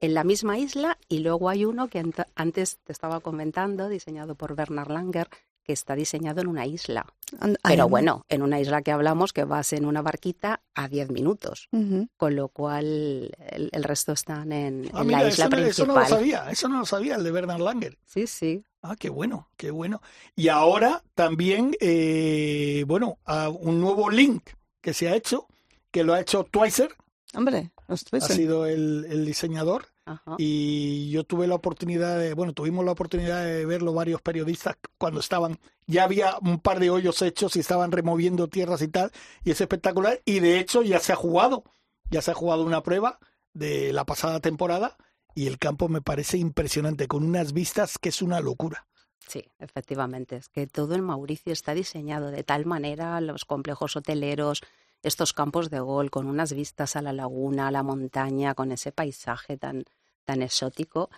En la misma isla y luego hay uno que ant- antes te estaba comentando, diseñado por Bernard Langer, que está diseñado en una isla. And- Pero no. bueno, en una isla que hablamos que vas en una barquita a 10 minutos, con lo cual el, el resto están en, Ah, en mira, la isla eso, no, eso principal. no lo sabía, eso no lo sabía, el de Bernard Langer. Sí, sí. Ah, qué bueno, qué bueno. Y ahora también, eh, bueno, a un nuevo link que se ha hecho, que lo ha hecho Twicer, Hombre, los ha Twister. sido el, el diseñador. Ajá. Y yo tuve la oportunidad de, bueno, tuvimos la oportunidad de verlo varios periodistas cuando estaban, ya había un par de hoyos hechos y estaban removiendo tierras y tal, y es espectacular. Y de hecho ya se ha jugado, ya se ha jugado una prueba de la pasada temporada y el campo me parece impresionante, con unas vistas que es una locura. Sí, efectivamente. Es que todo en Mauricio está diseñado de tal manera, los complejos hoteleros, estos campos de gol, con unas vistas a la laguna, a la montaña, con ese paisaje tan, tan exótico,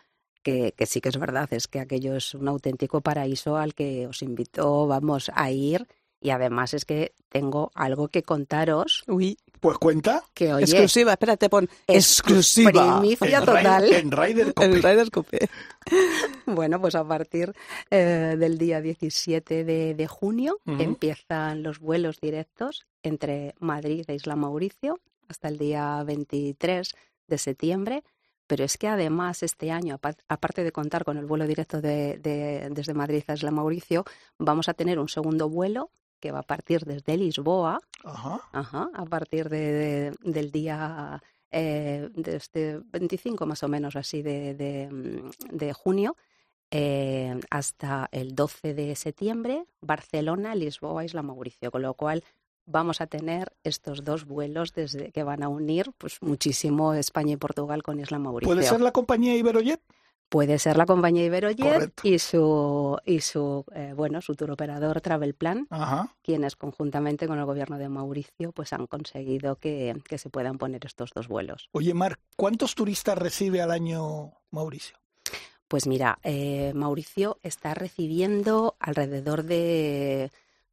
que, que sí que es verdad, es que aquello es un auténtico paraíso al que os invito, vamos, a ir. Y además es que tengo algo que contaros Uy, Pues cuenta. que, oye, exclusiva, espérate, pon exclusiva. primicia en total. En Ryder Cope. El Ryder Cope. Bueno, pues a partir eh, del día 17 de, de junio empiezan los vuelos directos entre Madrid e Isla Mauricio hasta el día 23 de septiembre, pero es que además este año, apa- aparte de contar con el vuelo directo de, de- desde Madrid a Isla Mauricio, vamos a tener un segundo vuelo que va a partir desde Lisboa, Ajá. ajá, a partir de- de- del día eh, de este 25 más o menos así de, de, de junio eh, hasta el 12 de septiembre, Barcelona, Lisboa, Isla Mauricio, con lo cual vamos a tener estos dos vuelos desde que van a unir pues muchísimo España y Portugal con Isla Mauricio. ¿Puede ser la compañía Iberojet? Puede ser la compañía Iberojet Correcto. y su y su eh, bueno su tour operador Travelplan, Ajá. quienes conjuntamente con el gobierno de Mauricio pues han conseguido que, que se puedan poner estos dos vuelos. Oye, Mar, ¿cuántos turistas recibe al año Mauricio? Pues mira, eh, Mauricio está recibiendo alrededor de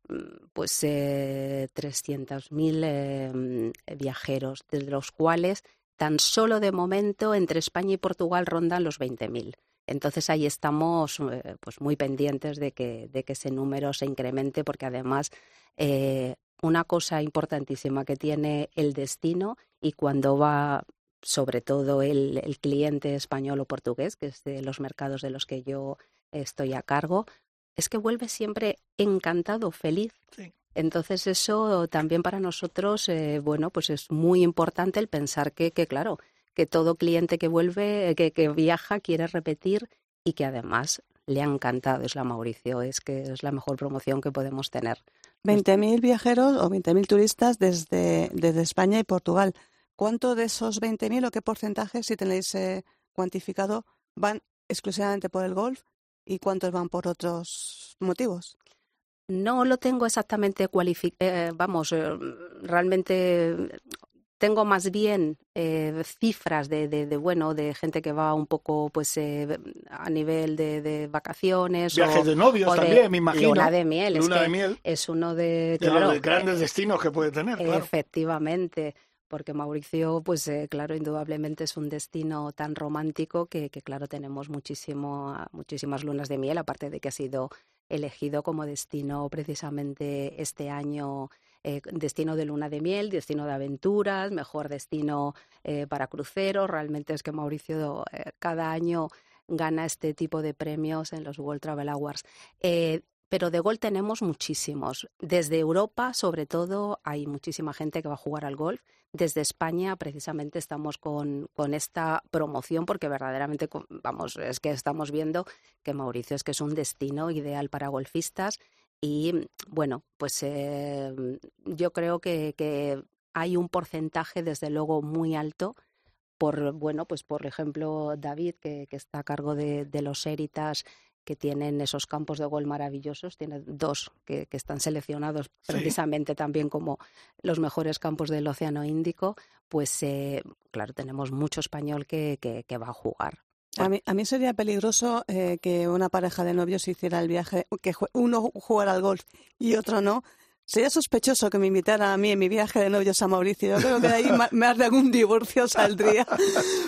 mm, pues eh, 300.000 eh, viajeros, de los cuales tan solo de momento entre España y Portugal rondan los 20.000. Entonces ahí estamos eh, pues muy pendientes de que, de que ese número se incremente porque además eh, una cosa importantísima que tiene el destino y cuando va sobre todo el, el cliente español o portugués, que es de los mercados de los que yo estoy a cargo, es que vuelve siempre encantado, feliz. Sí. Entonces eso también para nosotros, eh, bueno, pues es muy importante el pensar que, que claro, que todo cliente que vuelve, que, que viaja, quiere repetir y que además le ha encantado Isla Mauricio. Es que es la mejor promoción que podemos tener. 20.000 viajeros o 20.000 turistas desde, desde España y Portugal. ¿Cuánto de esos 20.000 o qué porcentaje, si tenéis eh, cuantificado, van exclusivamente por el golf y cuántos van por otros motivos? No lo tengo exactamente cualificado, vamos, eh, realmente tengo más bien eh, cifras de, de, de, bueno, de gente que va un poco, pues, eh, a nivel de, de vacaciones. Viajes o, de novios o también, me imagino. Luna de miel. Luna es de que miel. Es uno de, claro, los grandes destinos que puede tener, claro. Efectivamente porque Mauricio, pues eh, claro, indudablemente es un destino tan romántico que, que, claro, tenemos muchísimo, muchísimas lunas de miel, aparte de que ha sido elegido como destino precisamente este año, eh, destino de luna de miel, destino de aventuras, mejor destino eh, para cruceros. Realmente es que Mauricio eh, cada año gana este tipo de premios en los World Travel Awards. Pero de golf tenemos muchísimos. Desde Europa, sobre todo, hay muchísima gente que va a jugar al golf. Desde España, precisamente, estamos con, con esta promoción porque verdaderamente, vamos, es que estamos viendo que Mauricio es que es un destino ideal para golfistas y, bueno, pues eh, yo creo que, hay un porcentaje, desde luego, muy alto por, bueno, pues por ejemplo, David, que, que está a cargo de, de los Eritas que tienen esos campos de gol maravillosos. Tiene dos que, que están seleccionados precisamente sí. también como los mejores campos del Océano Índico. Pues eh, claro, tenemos mucho español que, que, que va a jugar. A mí, a mí, sería peligroso eh, que una pareja de novios hiciera el viaje, que uno jugara al golf y otro no. Sería sospechoso que me invitara a mí en mi viaje de novios a Mauricio. Yo creo que de ahí más de algún divorcio saldría.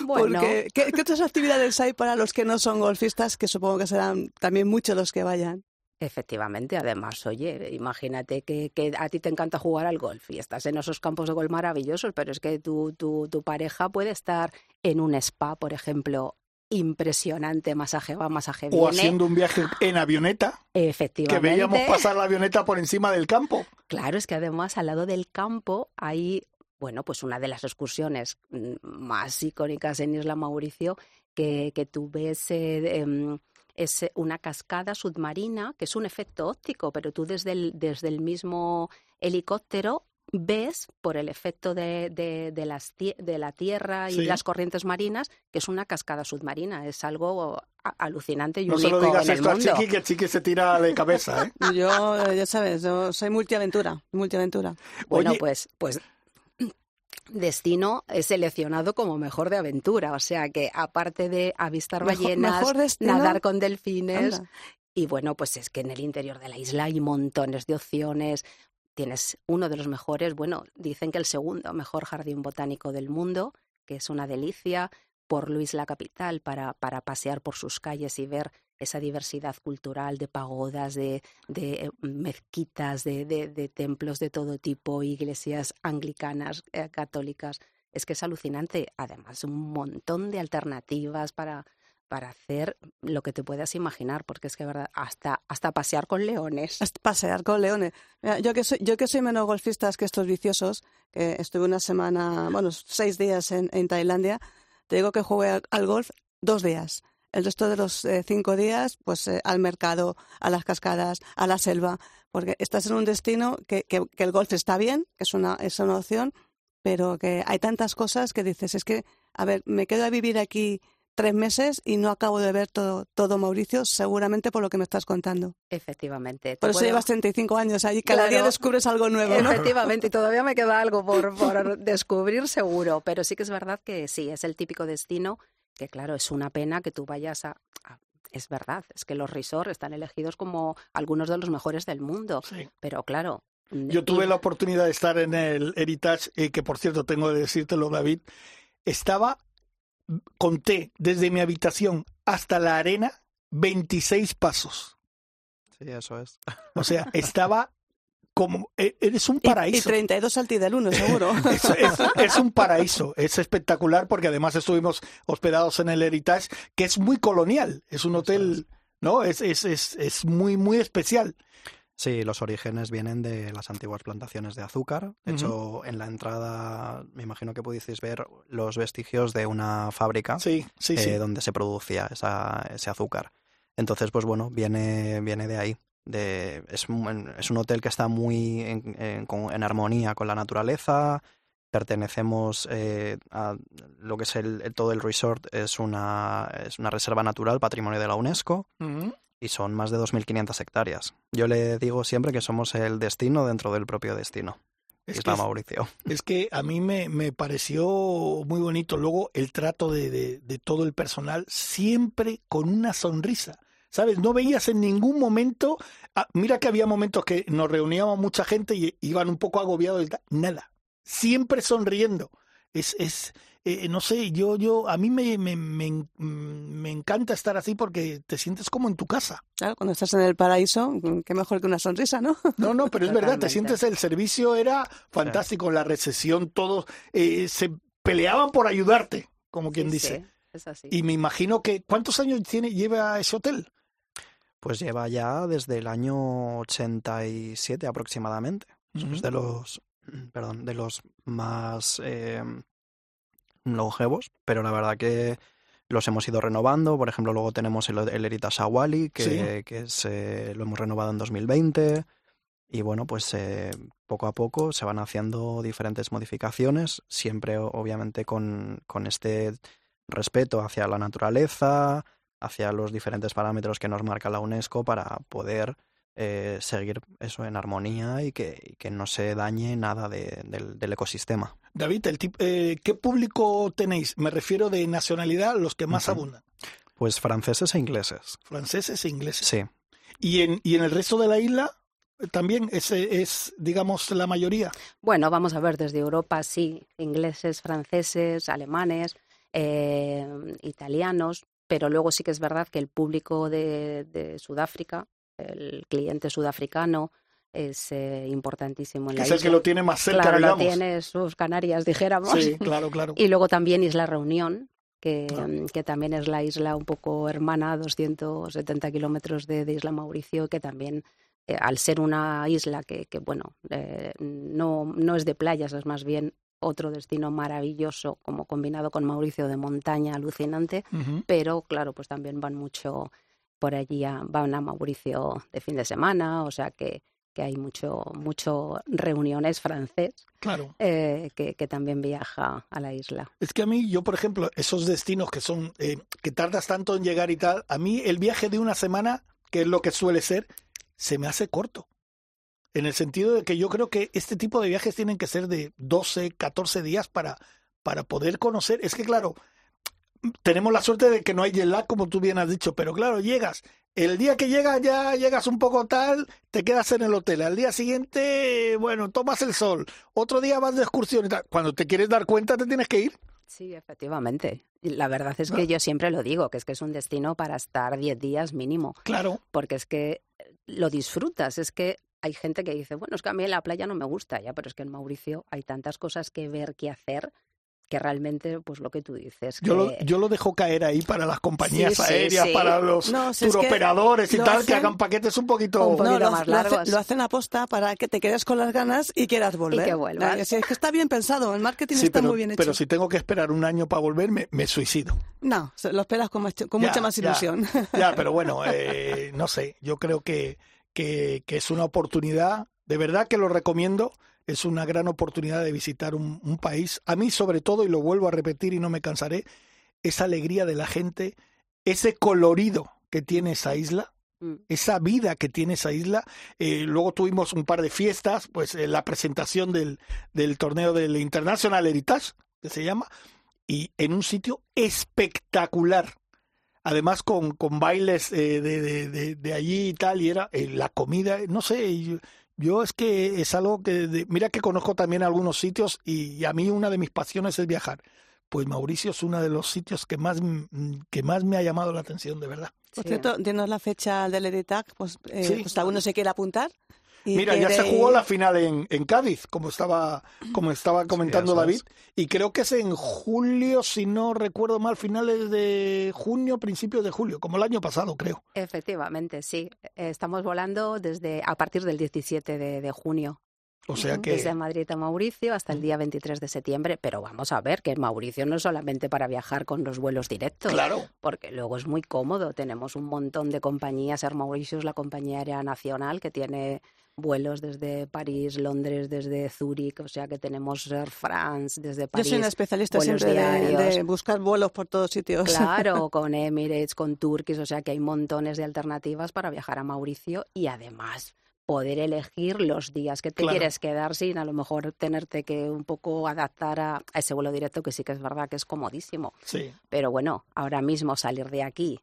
Bueno. Porque, ¿qué, ¿qué, otras actividades hay para los que no son golfistas? Que supongo que serán también muchos los que vayan. Efectivamente, además, oye, imagínate que, que, a ti te encanta jugar al golf y estás en esos campos de golf maravillosos, pero es que tu, tu, tu pareja puede estar en un spa, por ejemplo, impresionante, masaje va, masaje viene. O haciendo un viaje en avioneta. Efectivamente. Que veíamos pasar la avioneta por encima del campo. Claro, es que además al lado del campo hay, bueno, pues una de las excursiones más icónicas en Isla Mauricio que, que tú ves... Eh, eh, es una cascada submarina, que es un efecto óptico, pero tú desde el, desde el mismo helicóptero ves por el efecto de, de, de, las, de la tierra y sí. las corrientes marinas que es una cascada submarina. Es algo alucinante y no único se lo digas en esto mundo. a Chiqui, que Chiqui se tira de cabeza. ¿eh? Yo, ya sabes, yo soy multiaventura, multiaventura. Bueno, Oye, pues, pues Destino es seleccionado como mejor de aventura, o sea que aparte de avistar Mejor- ballenas, mejor nadar con delfines, Anda. y bueno, pues es que en el interior de la isla hay montones de opciones. Tienes uno de los mejores, bueno, dicen que el segundo mejor jardín botánico del mundo, que es una delicia, por Luis la capital, para, para pasear por sus calles y ver esa diversidad cultural de pagodas, de, de eh, mezquitas, de, de- templos de todo tipo, iglesias anglicanas, eh, católicas. es que es alucinante. Además, un montón de alternativas para, para hacer lo que te puedas imaginar, porque es que verdad, hasta, hasta pasear con leones. Pasear con leones. Yo que soy, yo que soy menos golfista que estos viciosos, que estuve una semana, bueno, seis días en, en Tailandia, te digo que jugué al, al golf dos días. El resto de los eh, cinco días, pues eh, al mercado, a las cascadas, a la selva, porque estás en un destino que, que, que el golf está bien, que es una, es una opción, pero que hay tantas cosas que dices, es que, a ver, me quedo a vivir aquí tres meses y no acabo de ver todo, todo Mauricio, seguramente por lo que me estás contando. Efectivamente. te Por eso puedo- llevas 35 años allí, cada día descubres algo nuevo, ¿no? Efectivamente, y todavía me queda algo por, por descubrir seguro, pero sí que es verdad que sí, es el típico destino que claro, es una pena que tú vayas a... a- es verdad, es que los resorts están elegidos como algunos de los mejores del mundo, Sí. pero claro... Yo tuve la oportunidad de estar en el Heritage, eh, que por cierto tengo que decírtelo, David. Estaba, conté desde mi habitación hasta la arena 26 pasos. Sí, eso es. O sea, estaba como, e- eres un Y, y paraíso. 32 al del uno, seguro. Es, es- es un paraíso, es espectacular porque además estuvimos hospedados en el Heritage, que es muy colonial, es un hotel, ¿no? Es, es, es, es muy, muy especial. Sí, los orígenes vienen de las antiguas plantaciones de azúcar. De hecho, en la entrada, me imagino que pudisteis ver los vestigios de una fábrica Sí, sí, eh, sí. donde se producía esa, ese azúcar. Entonces, pues bueno, viene, viene de ahí. De, es, un, es un hotel que está muy en, en- con- en armonía con la naturaleza. Pertenecemos eh, a lo que es el, todo el resort, es una, es una reserva natural, patrimonio de la UNESCO. Y son más de 2.500 hectáreas. Yo le digo siempre que somos el destino dentro del propio destino. Es Isla que Mauricio. Es que a mí me, me pareció muy bonito. Luego el trato de, de- de todo el personal, siempre con una sonrisa. ¿Sabes? No veías en ningún momento. ah, mira que había momentos que nos reuníamos mucha gente y iban un poco agobiados. Nada. Siempre sonriendo. Es, es eh, no sé, yo, yo, a mí me, me, me, en- me encanta estar así porque te sientes como en tu casa. Claro, cuando estás en el paraíso, qué mejor que una sonrisa, ¿no? No, no, pero es verdad, te sientes, el servicio era fantástico, la recesión, todos eh, se peleaban por ayudarte, como quien Sí, dice. sí, es así. Y me imagino que, ¿cuántos años tiene, lleva ese hotel? Pues lleva ya desde el año 87 aproximadamente. Ujú. Es de los, perdón, de los más eh, longevos, pero la verdad que los hemos ido renovando. Por ejemplo, luego tenemos el, el Heritage Awali, que, Sí. que se, lo hemos renovado en 2020. Y bueno, pues eh, poco a poco se van haciendo diferentes modificaciones, siempre obviamente con, con este respeto hacia la naturaleza, hacia los diferentes parámetros que nos marca la UNESCO para poder eh, seguir eso en armonía y que, y que no se dañe nada de- del, del ecosistema. David, el tip- eh, ¿qué público tenéis? Me refiero de nacionalidad, los que más abundan, Pues franceses e ingleses. franceses e ingleses. Sí, Y en, y en el resto de la isla eh, también es, es, digamos, la mayoría. Bueno, vamos a ver, desde Europa sí, ingleses, franceses, alemanes, eh, italianos, pero luego sí que es verdad que el público de, de Sudáfrica, el cliente sudafricano, es eh, importantísimo en la es el que lo tiene más cerca, claro, lo digamos. tiene sus Canarias, dijéramos. Sí, claro, claro. Y luego también Isla Reunión, que, mm, que también es la isla un poco hermana, a 270 kilómetros de, de Isla Mauricio, que también, eh, al ser una isla que, que bueno, eh, no, no es de playas, es más bien otro destino maravilloso, como combinado con Mauricio de montaña alucinante, pero claro, pues también van mucho por allí, a- van a Mauricio de fin de semana, o sea que, que hay mucho, mucho reuniones francés Claro. eh, que, que también viaja a la isla. Es que a mí, yo por ejemplo, esos destinos que son, eh, que tardas tanto en llegar y tal, a mí el viaje de una semana, que es lo que suele ser, se me hace corto. En el sentido de que yo creo que este tipo de viajes tienen que ser de 12, 14 días para, para poder conocer. Es que claro, tenemos la suerte de que no hay jet lag, como tú bien has dicho, pero claro, llegas. El día que llegas ya llegas un poco tal, te quedas en el hotel. Al día siguiente, bueno, tomas el sol. Otro día vas de excursión y tal. Cuando te quieres dar cuenta, te tienes que ir. Sí, efectivamente. La verdad es ¿No? que yo siempre lo digo, que es que es un destino para estar 10 días mínimo, Claro. porque es que lo disfrutas, es que hay gente que dice, bueno, es que a mí la playa no me gusta ya, pero es que en Mauricio hay tantas cosas que ver, que hacer, que realmente, pues lo que tú dices. Yo, lo, yo lo dejo caer ahí para las compañías Sí, aéreas, sí. para los No, si turoperadores y lo tal, que hagan paquetes un poquito... Un poquito No, lo, más lo hace- largos. lo hacen aposta para que te quedes con las ganas y quieras volver. que vuelvas. Si es que está bien pensado, el marketing Sí, está pero, muy bien hecho. pero si tengo que esperar un año para volver, me, me suicido. No, lo esperas con, mucho- con Ya, mucha más ya, ilusión. Ya, pero bueno, eh, no sé, yo creo que, que, que es una oportunidad, de verdad que lo recomiendo, es una gran oportunidad de visitar un, un país. A mí sobre todo, y lo vuelvo a repetir y no me cansaré, esa alegría de la gente, ese colorido que tiene esa isla, Mm. esa vida que tiene esa isla. Eh, luego tuvimos un par de fiestas, pues eh, la presentación del, del torneo del International Heritage, que se llama, y en un sitio espectacular. Además con, con bailes eh, de, de, de, de allí y tal, y era eh, la comida, no sé, yo es que es algo que, de- mira que conozco también algunos sitios y, y a mí una de mis pasiones es viajar. Pues Mauricio es uno de los sitios que más, mm, que más me ha llamado la atención, de verdad. Por Sí. cierto, dinos la fecha del EDITAC, pues, eh, Sí. pues alguno se quiere apuntar. Y Mira, ya se jugó la final en, en Cádiz, como estaba, como estaba comentando David, es. y creo que es en julio, si no recuerdo mal, finales de junio, principios de julio, como el año pasado, creo. Efectivamente, sí. Estamos volando desde a partir del 17 de, de junio, O sea que desde Madrid a Mauricio hasta el día 23 de septiembre. Pero vamos a ver que Mauricio no es solamente para viajar con los vuelos directos. Claro. Porque luego es muy cómodo. Tenemos un montón de compañías. Air Mauritius, la compañía aérea nacional, que tiene vuelos desde París, Londres, desde Zúrich. O sea que tenemos Air France desde Yo París. soy una especialista siempre de, de buscar vuelos por todos sitios. Claro, con Emirates, con Turkish, o sea que hay montones de alternativas para viajar a Mauricio y además poder elegir los días que te Claro. quieres quedar sin a lo mejor tenerte que un poco adaptar a, a ese vuelo directo que sí que es verdad que es comodísimo. sí. Pero bueno, ahora mismo salir de aquí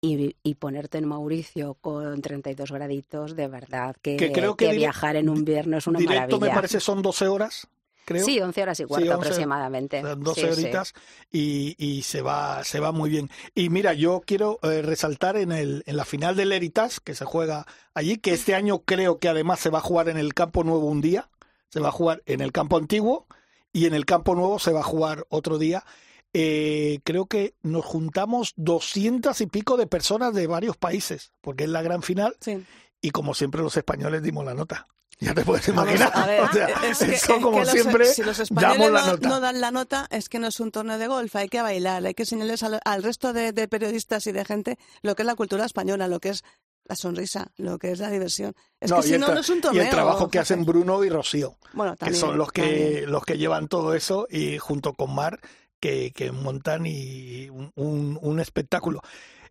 y, y ponerte en Mauricio con 32 graditos, de verdad que, Que creo que dire- viajar en invierno es una Directo maravilla. me parece son 12 horas, creo. Sí, 11 horas y cuarto 11, aproximadamente. Son 12 Sí, sí. horitas y, y se va se va muy bien. Y mira, yo quiero eh, resaltar en, el, en la final del Heritage, que se juega allí, que este año creo que además se va a jugar en el campo nuevo un día, se va a jugar en el campo antiguo y en el campo nuevo se va a jugar otro día. Eh, creo que nos juntamos doscientas y pico de personas de varios países, porque es la gran final Sí. y como siempre los españoles dimos la nota. Ya te puedes imaginar. a ver, O sea, es que- eso es como que los- siempre si los españoles la no, nota. no dan la nota, es que no es un torneo de golf, hay que bailar, hay que enseñarles al, al resto de, de periodistas y de gente lo que es la cultura española, lo que es la sonrisa, lo que es la diversión. Es No, que y si no, no es un y torneo. el trabajo que hacen Bruno y Rocío, bueno, que también, son los que también. los que llevan todo eso y junto con Mar que, que montan y un, un- un espectáculo.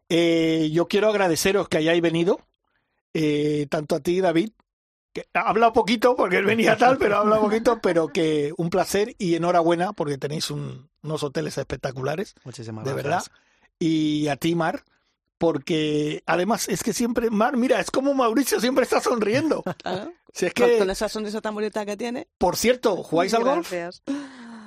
Eh, yo quiero agradeceros que hayáis venido, eh, tanto a ti, David, que habla poquito porque él venía tal, pero habla poquito, pero que un placer y enhorabuena porque tenéis un- unos hoteles espectaculares Muchísimas de gracias. verdad. Y a ti, Mar, porque además es que siempre, Mar, mira, es como Mauricio siempre está sonriendo. Claro, Si es que, con esa sonrisa tan bonita que tiene. por cierto, ¿jugáis al golf? Gracias.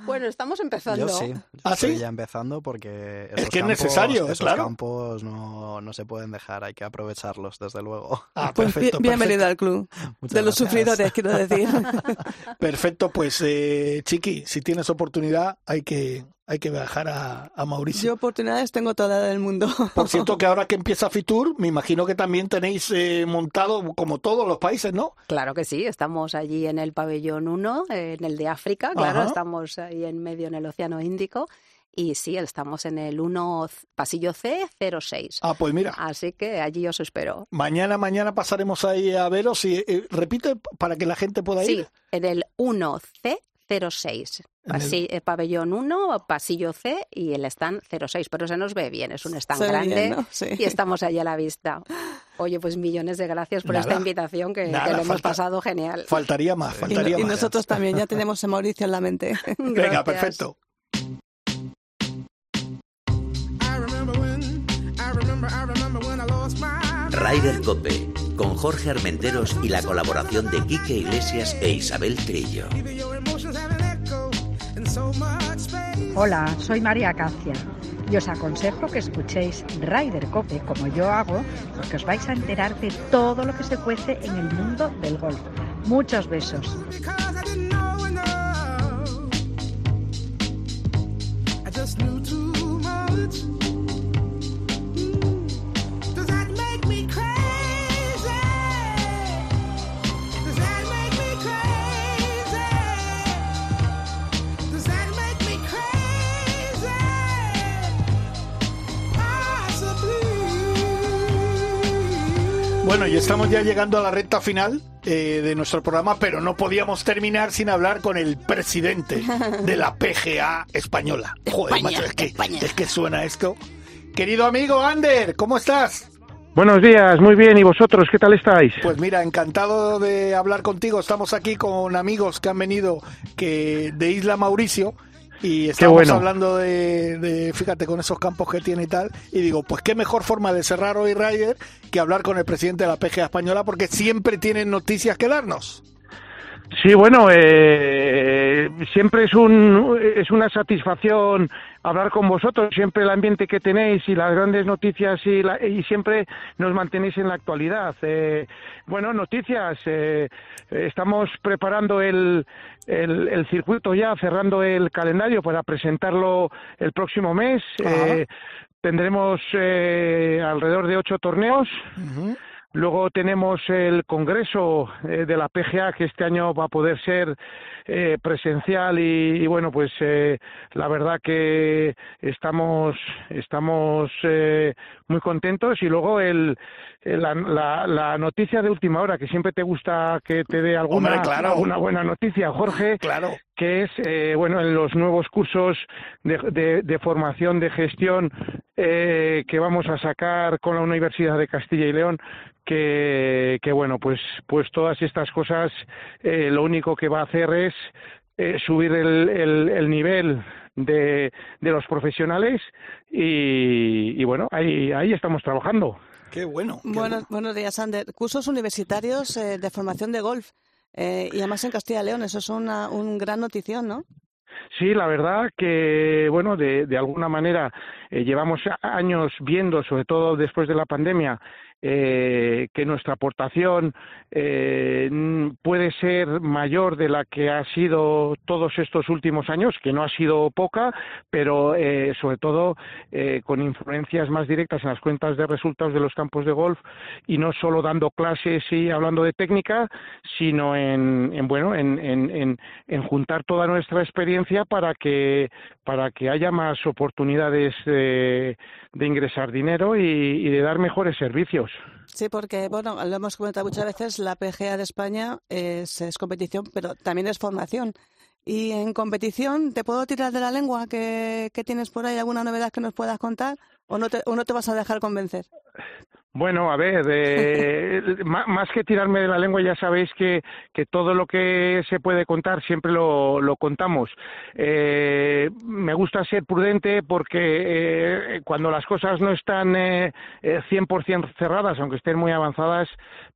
Bueno, estamos empezando. Yo sí, ¿Ah, estoy sí? ya empezando porque Es que es necesario, esos claro. campos no, no se pueden dejar, hay que aprovecharlos, desde luego. Ah, Pues perfecto, bien- bienvenido al club Muchas de los gracias. sufridores, quiero decir. Perfecto, pues eh, Chiqui, si tienes oportunidad hay que, hay que viajar a, a Mauricio. Yo oportunidades tengo todas del mundo. Por cierto que ahora que empieza Fitur, me imagino que también tenéis eh, montado, como todos los países, ¿no? Claro que sí, estamos allí en el pabellón 1, en el de África, claro, Ajá. estamos ahí en medio en el Océano Índico y sí, estamos en el 1 pasillo C 06. Ah, pues mira, Así que allí os espero. mañana, mañana pasaremos ahí a veros y eh, repite para que la gente pueda Sí, ir. en el 1C06. El- eh, pabellón 1, pasillo C y el stand 06. Pero se nos ve bien, es un stand Se grande bien, ¿no? Sí. y estamos allí a la vista. Oye, pues millones de gracias por Nada, esta invitación que, que nada, lo hemos pasado genial. Faltaría más, Y, faltaría y más. nosotros también, ya tenemos a Mauricio en la mente. Venga, perfecto. Rider Cope, con Jorge Armenteros y la colaboración de Quique Iglesias e Isabel Trillo. Hola, soy María Acacia y os aconsejo que escuchéis Rider Cope como yo hago porque os vais a enterar de todo lo que se cuece en el mundo del golf. Muchos besos. Bueno, y estamos ya llegando a la recta final eh, de nuestro programa, pero no podíamos terminar sin hablar con el presidente de la PGA española. Joder, España, macho, es que, España. es que suena esto. Querido amigo Ander, ¿cómo estás? Buenos días, muy bien. ¿Y vosotros qué tal estáis? Pues mira, encantado de hablar contigo. Estamos aquí con amigos que han venido que de Isla Mauricio y estamos bueno. hablando de, de, fíjate, con esos campos que tiene y tal. Y digo, pues qué mejor forma de cerrar hoy Ryder que hablar con el presidente de la PGA española porque siempre tienen noticias que darnos. Sí, bueno, eh, siempre es, un, es una satisfacción hablar con vosotros, siempre el ambiente que tenéis y las grandes noticias y, la- y siempre nos mantenéis en la actualidad. Eh, bueno, noticias, eh, estamos preparando el, el, el circuito ya, cerrando el calendario para presentarlo el próximo mes. Eh, tendremos eh, alrededor de ocho torneos. Luego tenemos el Congreso eh, de la PGA que este año va a poder ser eh, presencial y, y bueno pues eh, la verdad que estamos estamos eh, muy contentos y luego el, el- la, la- la noticia de última hora que siempre te gusta que te dé alguna Hombre, claro. alguna buena noticia Jorge claro que es eh, bueno en los nuevos cursos de, de- de formación de gestión eh, que vamos a sacar con la Universidad de Castilla y León que, que bueno pues pues todas estas cosas eh, lo único que va a hacer es eh, subir el, el- el nivel de, de los profesionales y, y bueno ahí ahí estamos trabajando Qué bueno. Buenos, buenos días, Ander. Cursos universitarios eh, de formación de golf. eh, y además en Castilla y León, eso es una un gran notición, ¿no? Sí, la verdad que, bueno, de, de alguna manera eh, llevamos años viendo, sobre todo después de la pandemia, eh, que nuestra aportación eh, puede ser mayor de la que ha sido todos estos últimos años, que no ha sido poca, pero eh, sobre todo eh, con influencias más directas en las cuentas de resultados de los campos de golf y no solo dando clases y hablando de técnica, sino en, en bueno, en, en, en, juntar toda nuestra experiencia para que para que haya más oportunidades de, ingresar dinero y de dar mejores servicios. Sí, porque, bueno, lo hemos comentado muchas veces, la PGA de España es, competición, pero también es formación. Y en competición, ¿te puedo tirar de la lengua? ¿Qué, qué tienes por ahí? ¿Alguna novedad que nos puedas contar? ¿O no te, o no te vas a dejar convencer? Bueno, a ver, eh, má- más que tirarme de la lengua, ya sabéis que, que todo lo que se puede contar siempre lo, lo contamos. Eh, me gusta ser prudente porque eh, cuando las cosas no están eh, eh, 100% cerradas, aunque estén muy avanzadas,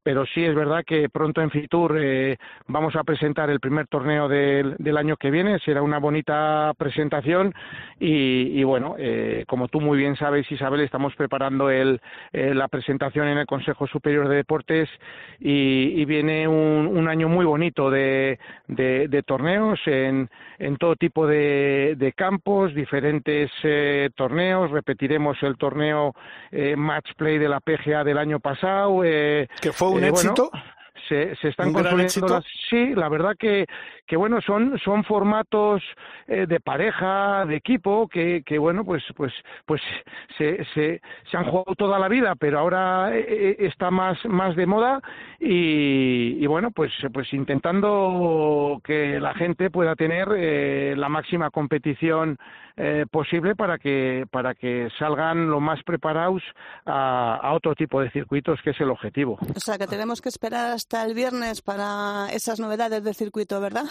pero sí es verdad que pronto en Fitur eh, vamos a presentar el primer torneo del, del año que viene, será una bonita presentación y, y bueno, eh, como tú muy bien sabes Isabel, estamos preparando el, eh, la presentación en el Consejo Superior de Deportes y, y viene un, un año muy bonito de, de- de torneos en, en todo tipo de, de campos, diferentes eh, torneos, repetiremos el torneo eh, Match Play de la PGA del año pasado. eh, que fue un eh, bueno, éxito. se, se están ¿Un gran consolidando éxito? las- sí la verdad que que bueno son son formatos eh, de pareja de equipo que, que bueno pues pues pues se, se, se han jugado toda la vida pero ahora eh, eh, está más más de moda y, y bueno pues pues intentando que la gente pueda tener eh, la máxima competición posible para que para que salgan lo más preparados a, a otro tipo de circuitos que es el objetivo O sea, que tenemos que esperar hasta el viernes para esas novedades del circuito, ¿verdad?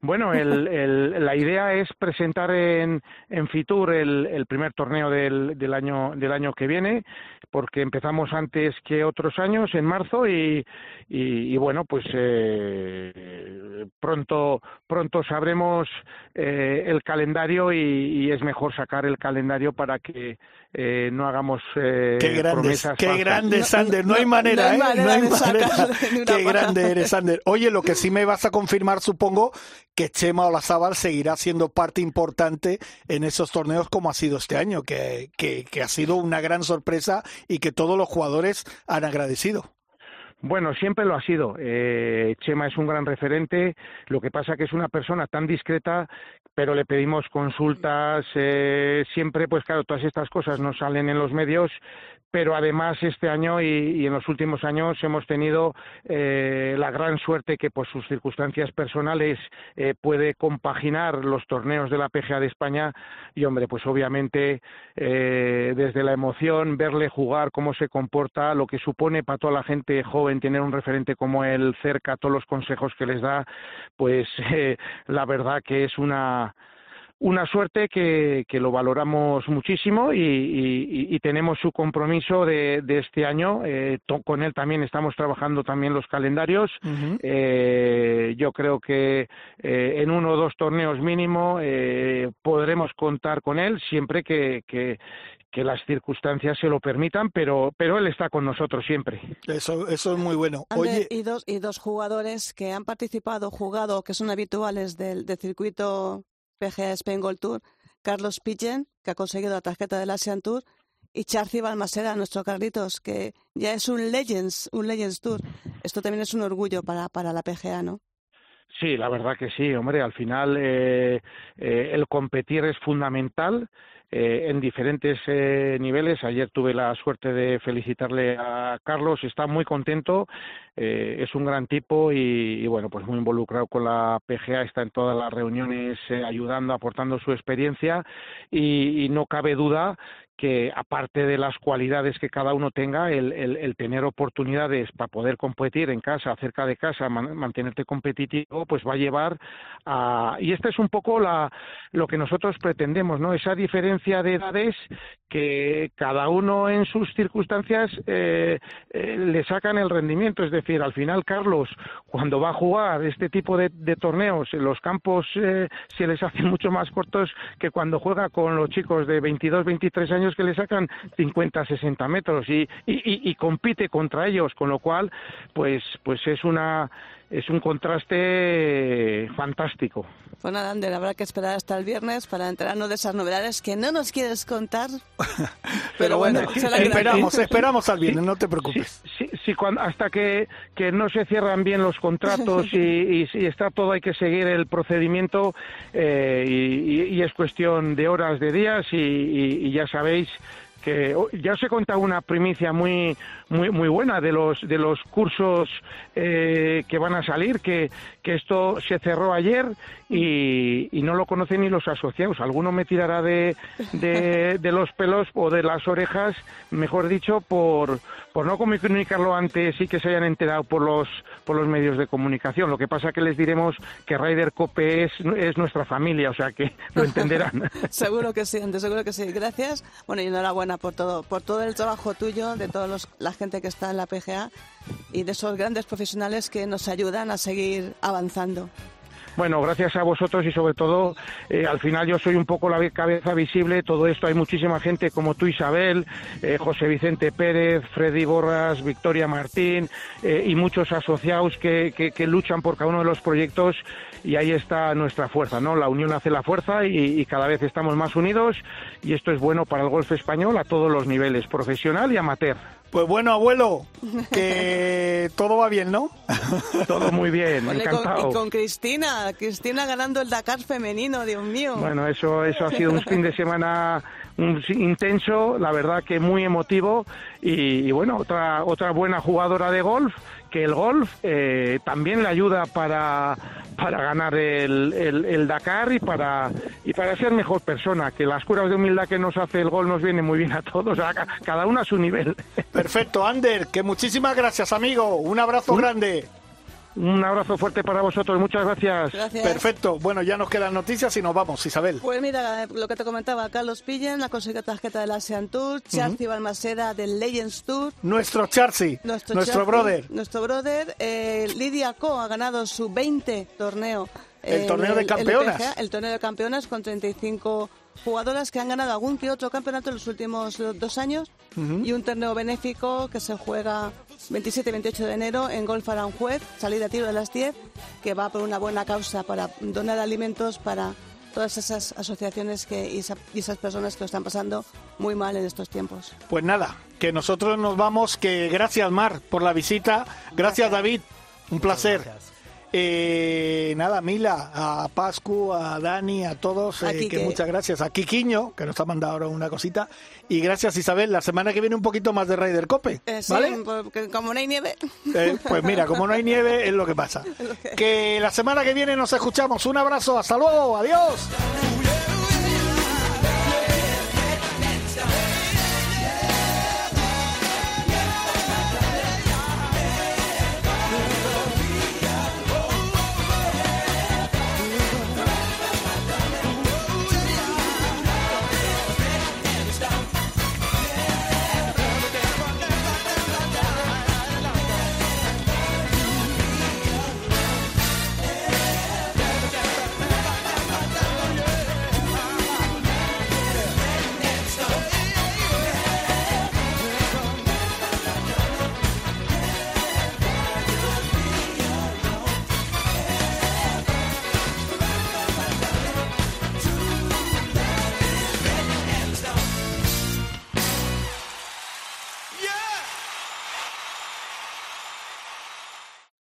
Bueno, el, el- la idea es presentar en, en Fitur el, el primer torneo del, del año del año que viene, porque empezamos antes que otros años en marzo y, y, bueno, pues eh, pronto pronto sabremos eh, el calendario y, es mejor sacar el calendario para que eh, no hagamos eh, qué grande, promesas qué falsas. grande Sander no, hay manera, no hay ¿eh? manera no hay de manera. sacarle ni una qué pata. grande eres Sander oye lo que sí me vas a confirmar supongo que Chema Olazábal seguirá siendo parte importante en esos torneos como ha sido este año que, que, que ha sido una gran sorpresa y que todos los jugadores han agradecido Bueno, siempre lo ha sido. Eh, Chema es un gran referente. Lo que pasa que es una persona tan discreta, pero le pedimos consultas. Eh, siempre, pues claro, todas estas cosas no salen en los medios. Pero además este año y, y en los últimos años hemos tenido eh, la gran suerte que por sus circunstancias personales eh, puede compaginar los torneos de la PGA de España y hombre, pues obviamente eh, desde la emoción, verle jugar, cómo se comporta, lo que supone para toda la gente joven tener un referente como él cerca, todos los consejos que les da, pues eh, la verdad que es una una suerte que, que lo valoramos muchísimo y, y, y tenemos su compromiso de, de este año. Eh, to- con él también estamos trabajando también los calendarios. Eh, yo creo que eh, en uno o dos torneos mínimo eh, podremos contar con él siempre que, que, que las circunstancias se lo permitan, pero, pero él está con nosotros siempre. eso eso es muy bueno oye y, dos, y dos jugadores que han participado, jugado, que son habituales del, del circuito PGA Spain Gold Tour, Carlos Pigeon, que ha conseguido la tarjeta del Asian Tour, y Charci Balmasera, nuestro Carlitos, que ya es un Legends, un Legends Tour. Esto también es un orgullo para, para la PGA, ¿no? Sí, la verdad que sí, hombre. Al final eh, eh, el competir es fundamental eh, en diferentes eh, niveles. Ayer tuve la suerte de felicitarle a Carlos. Está muy contento. eh, es un gran tipo y, y, bueno, pues muy involucrado con la PGA. Está en todas las reuniones ayudando, aportando su experiencia y, y no cabe duda que aparte de las cualidades que cada uno tenga, el, tener oportunidades para poder competir en casa, cerca de casa, man, mantenerte competitivo, pues va a llevar a... Y esta es un poco la, lo que nosotros pretendemos, ¿no? Esa diferencia de edades que cada uno en sus circunstancias eh, eh, le sacan el rendimiento. Es decir, al final, Carlos, cuando va a jugar este tipo de, de torneos, los campos eh, se les hacen mucho más cortos que cuando juega con los chicos de 22, 23 años que le sacan 50, 60 metros y, y, y, y compite contra ellos, con lo cual, pues, pues es una es un contraste fantástico. Pues nada, Ander, habrá que esperar hasta el viernes para enterarnos de esas novedades que no nos quieres contar. pero bueno esperamos esperamos al viernes no te preocupes Sí, cuando, hasta que, que no se cierran bien los contratos y, y está todo, hay que seguir el procedimiento eh, y, es cuestión de horas, de días y ya sabéis que oh, ya os he contado una primicia muy muy muy buena de los de los cursos eh, que van a salir que, que esto se cerró ayer y, y no lo conocen ni los asociados alguno me tirará de, de, de los pelos o de las orejas mejor dicho por por no comunicarlo antes y que se hayan enterado por los por los medios de comunicación lo que pasa que les diremos que Ryder Cope es, es nuestra familia o sea que lo entenderán seguro que sí, seguro que sí. Gracias. Bueno, y enhorabuena por todo, por todo el trabajo tuyo, de toda la gente que está en la PGA y de esos grandes profesionales que nos ayudan a seguir avanzando. Bueno, gracias a vosotros y sobre todo, eh, al final yo soy un poco la cabeza visible. Todo esto hay muchísima gente como tú, Isabel, eh, José Vicente Pérez, Freddy Borras, Victoria Martín eh, y muchos asociados que, que, que, luchan por cada uno de los proyectos y ahí está nuestra fuerza, ¿no? La unión hace la fuerza y, y cada vez estamos más unidos y esto es bueno para el golf español a todos los niveles, profesional y amateur. Pues bueno, abuelo, que todo va bien, ¿no? Todo muy bien, y con- encantado. y con Cristina, Cristina ganando el Dakar femenino, Dios mío. Bueno, eso, eso ha sido un fin de semana un- intenso, la verdad que muy emotivo y, y bueno, otra, otra buena jugadora de golf, que el golf eh, también le ayuda para, para ganar el, el- el Dakar y para, y para ser mejor persona, que las curas de humildad que nos hace el golf nos viene muy bien a todos, a cada uno a su nivel. Perfecto, Ander, que muchísimas gracias, amigo. Un abrazo grande. Un abrazo fuerte para vosotros, muchas gracias. Gracias. Perfecto. Bueno, ya nos quedan noticias y nos vamos, Isabel. Pues mira, lo que te comentaba, Carlos Pillen ha conseguido tarjeta del Asian Tour, Charcy Balmaceda del Legends Tour, Nuestro Charcy, nuestro, Charcy, brother. Nuestro brother, eh, Lidia Co ha ganado su 20 torneo. El torneo de campeonas. LPGA, el torneo de campeonas con 35 jugadoras que han ganado algún que otro campeonato en los últimos dos años y un torneo benéfico que se juega 27 y 28 de enero en Golf Aranjuez, salida a tiro de las 10, que va por una buena causa para donar alimentos para todas esas asociaciones que, y, esa- y esas personas que lo están pasando muy mal en estos tiempos. Pues nada, que nosotros nos vamos, que gracias Mar por la visita, gracias David, un placer. Eh, nada, Mila, a Pascu, a Dani, a todos, eh, que muchas gracias. A Quiquiño, que nos ha mandado ahora una cosita. Y gracias Isabel, la semana que viene un poquito más de Raider Cope, Eh, sí, ¿vale? porque como no hay nieve, Eh, pues mira, como no hay nieve, es lo que pasa. Que la semana que viene nos escuchamos. Un abrazo, hasta luego, adiós.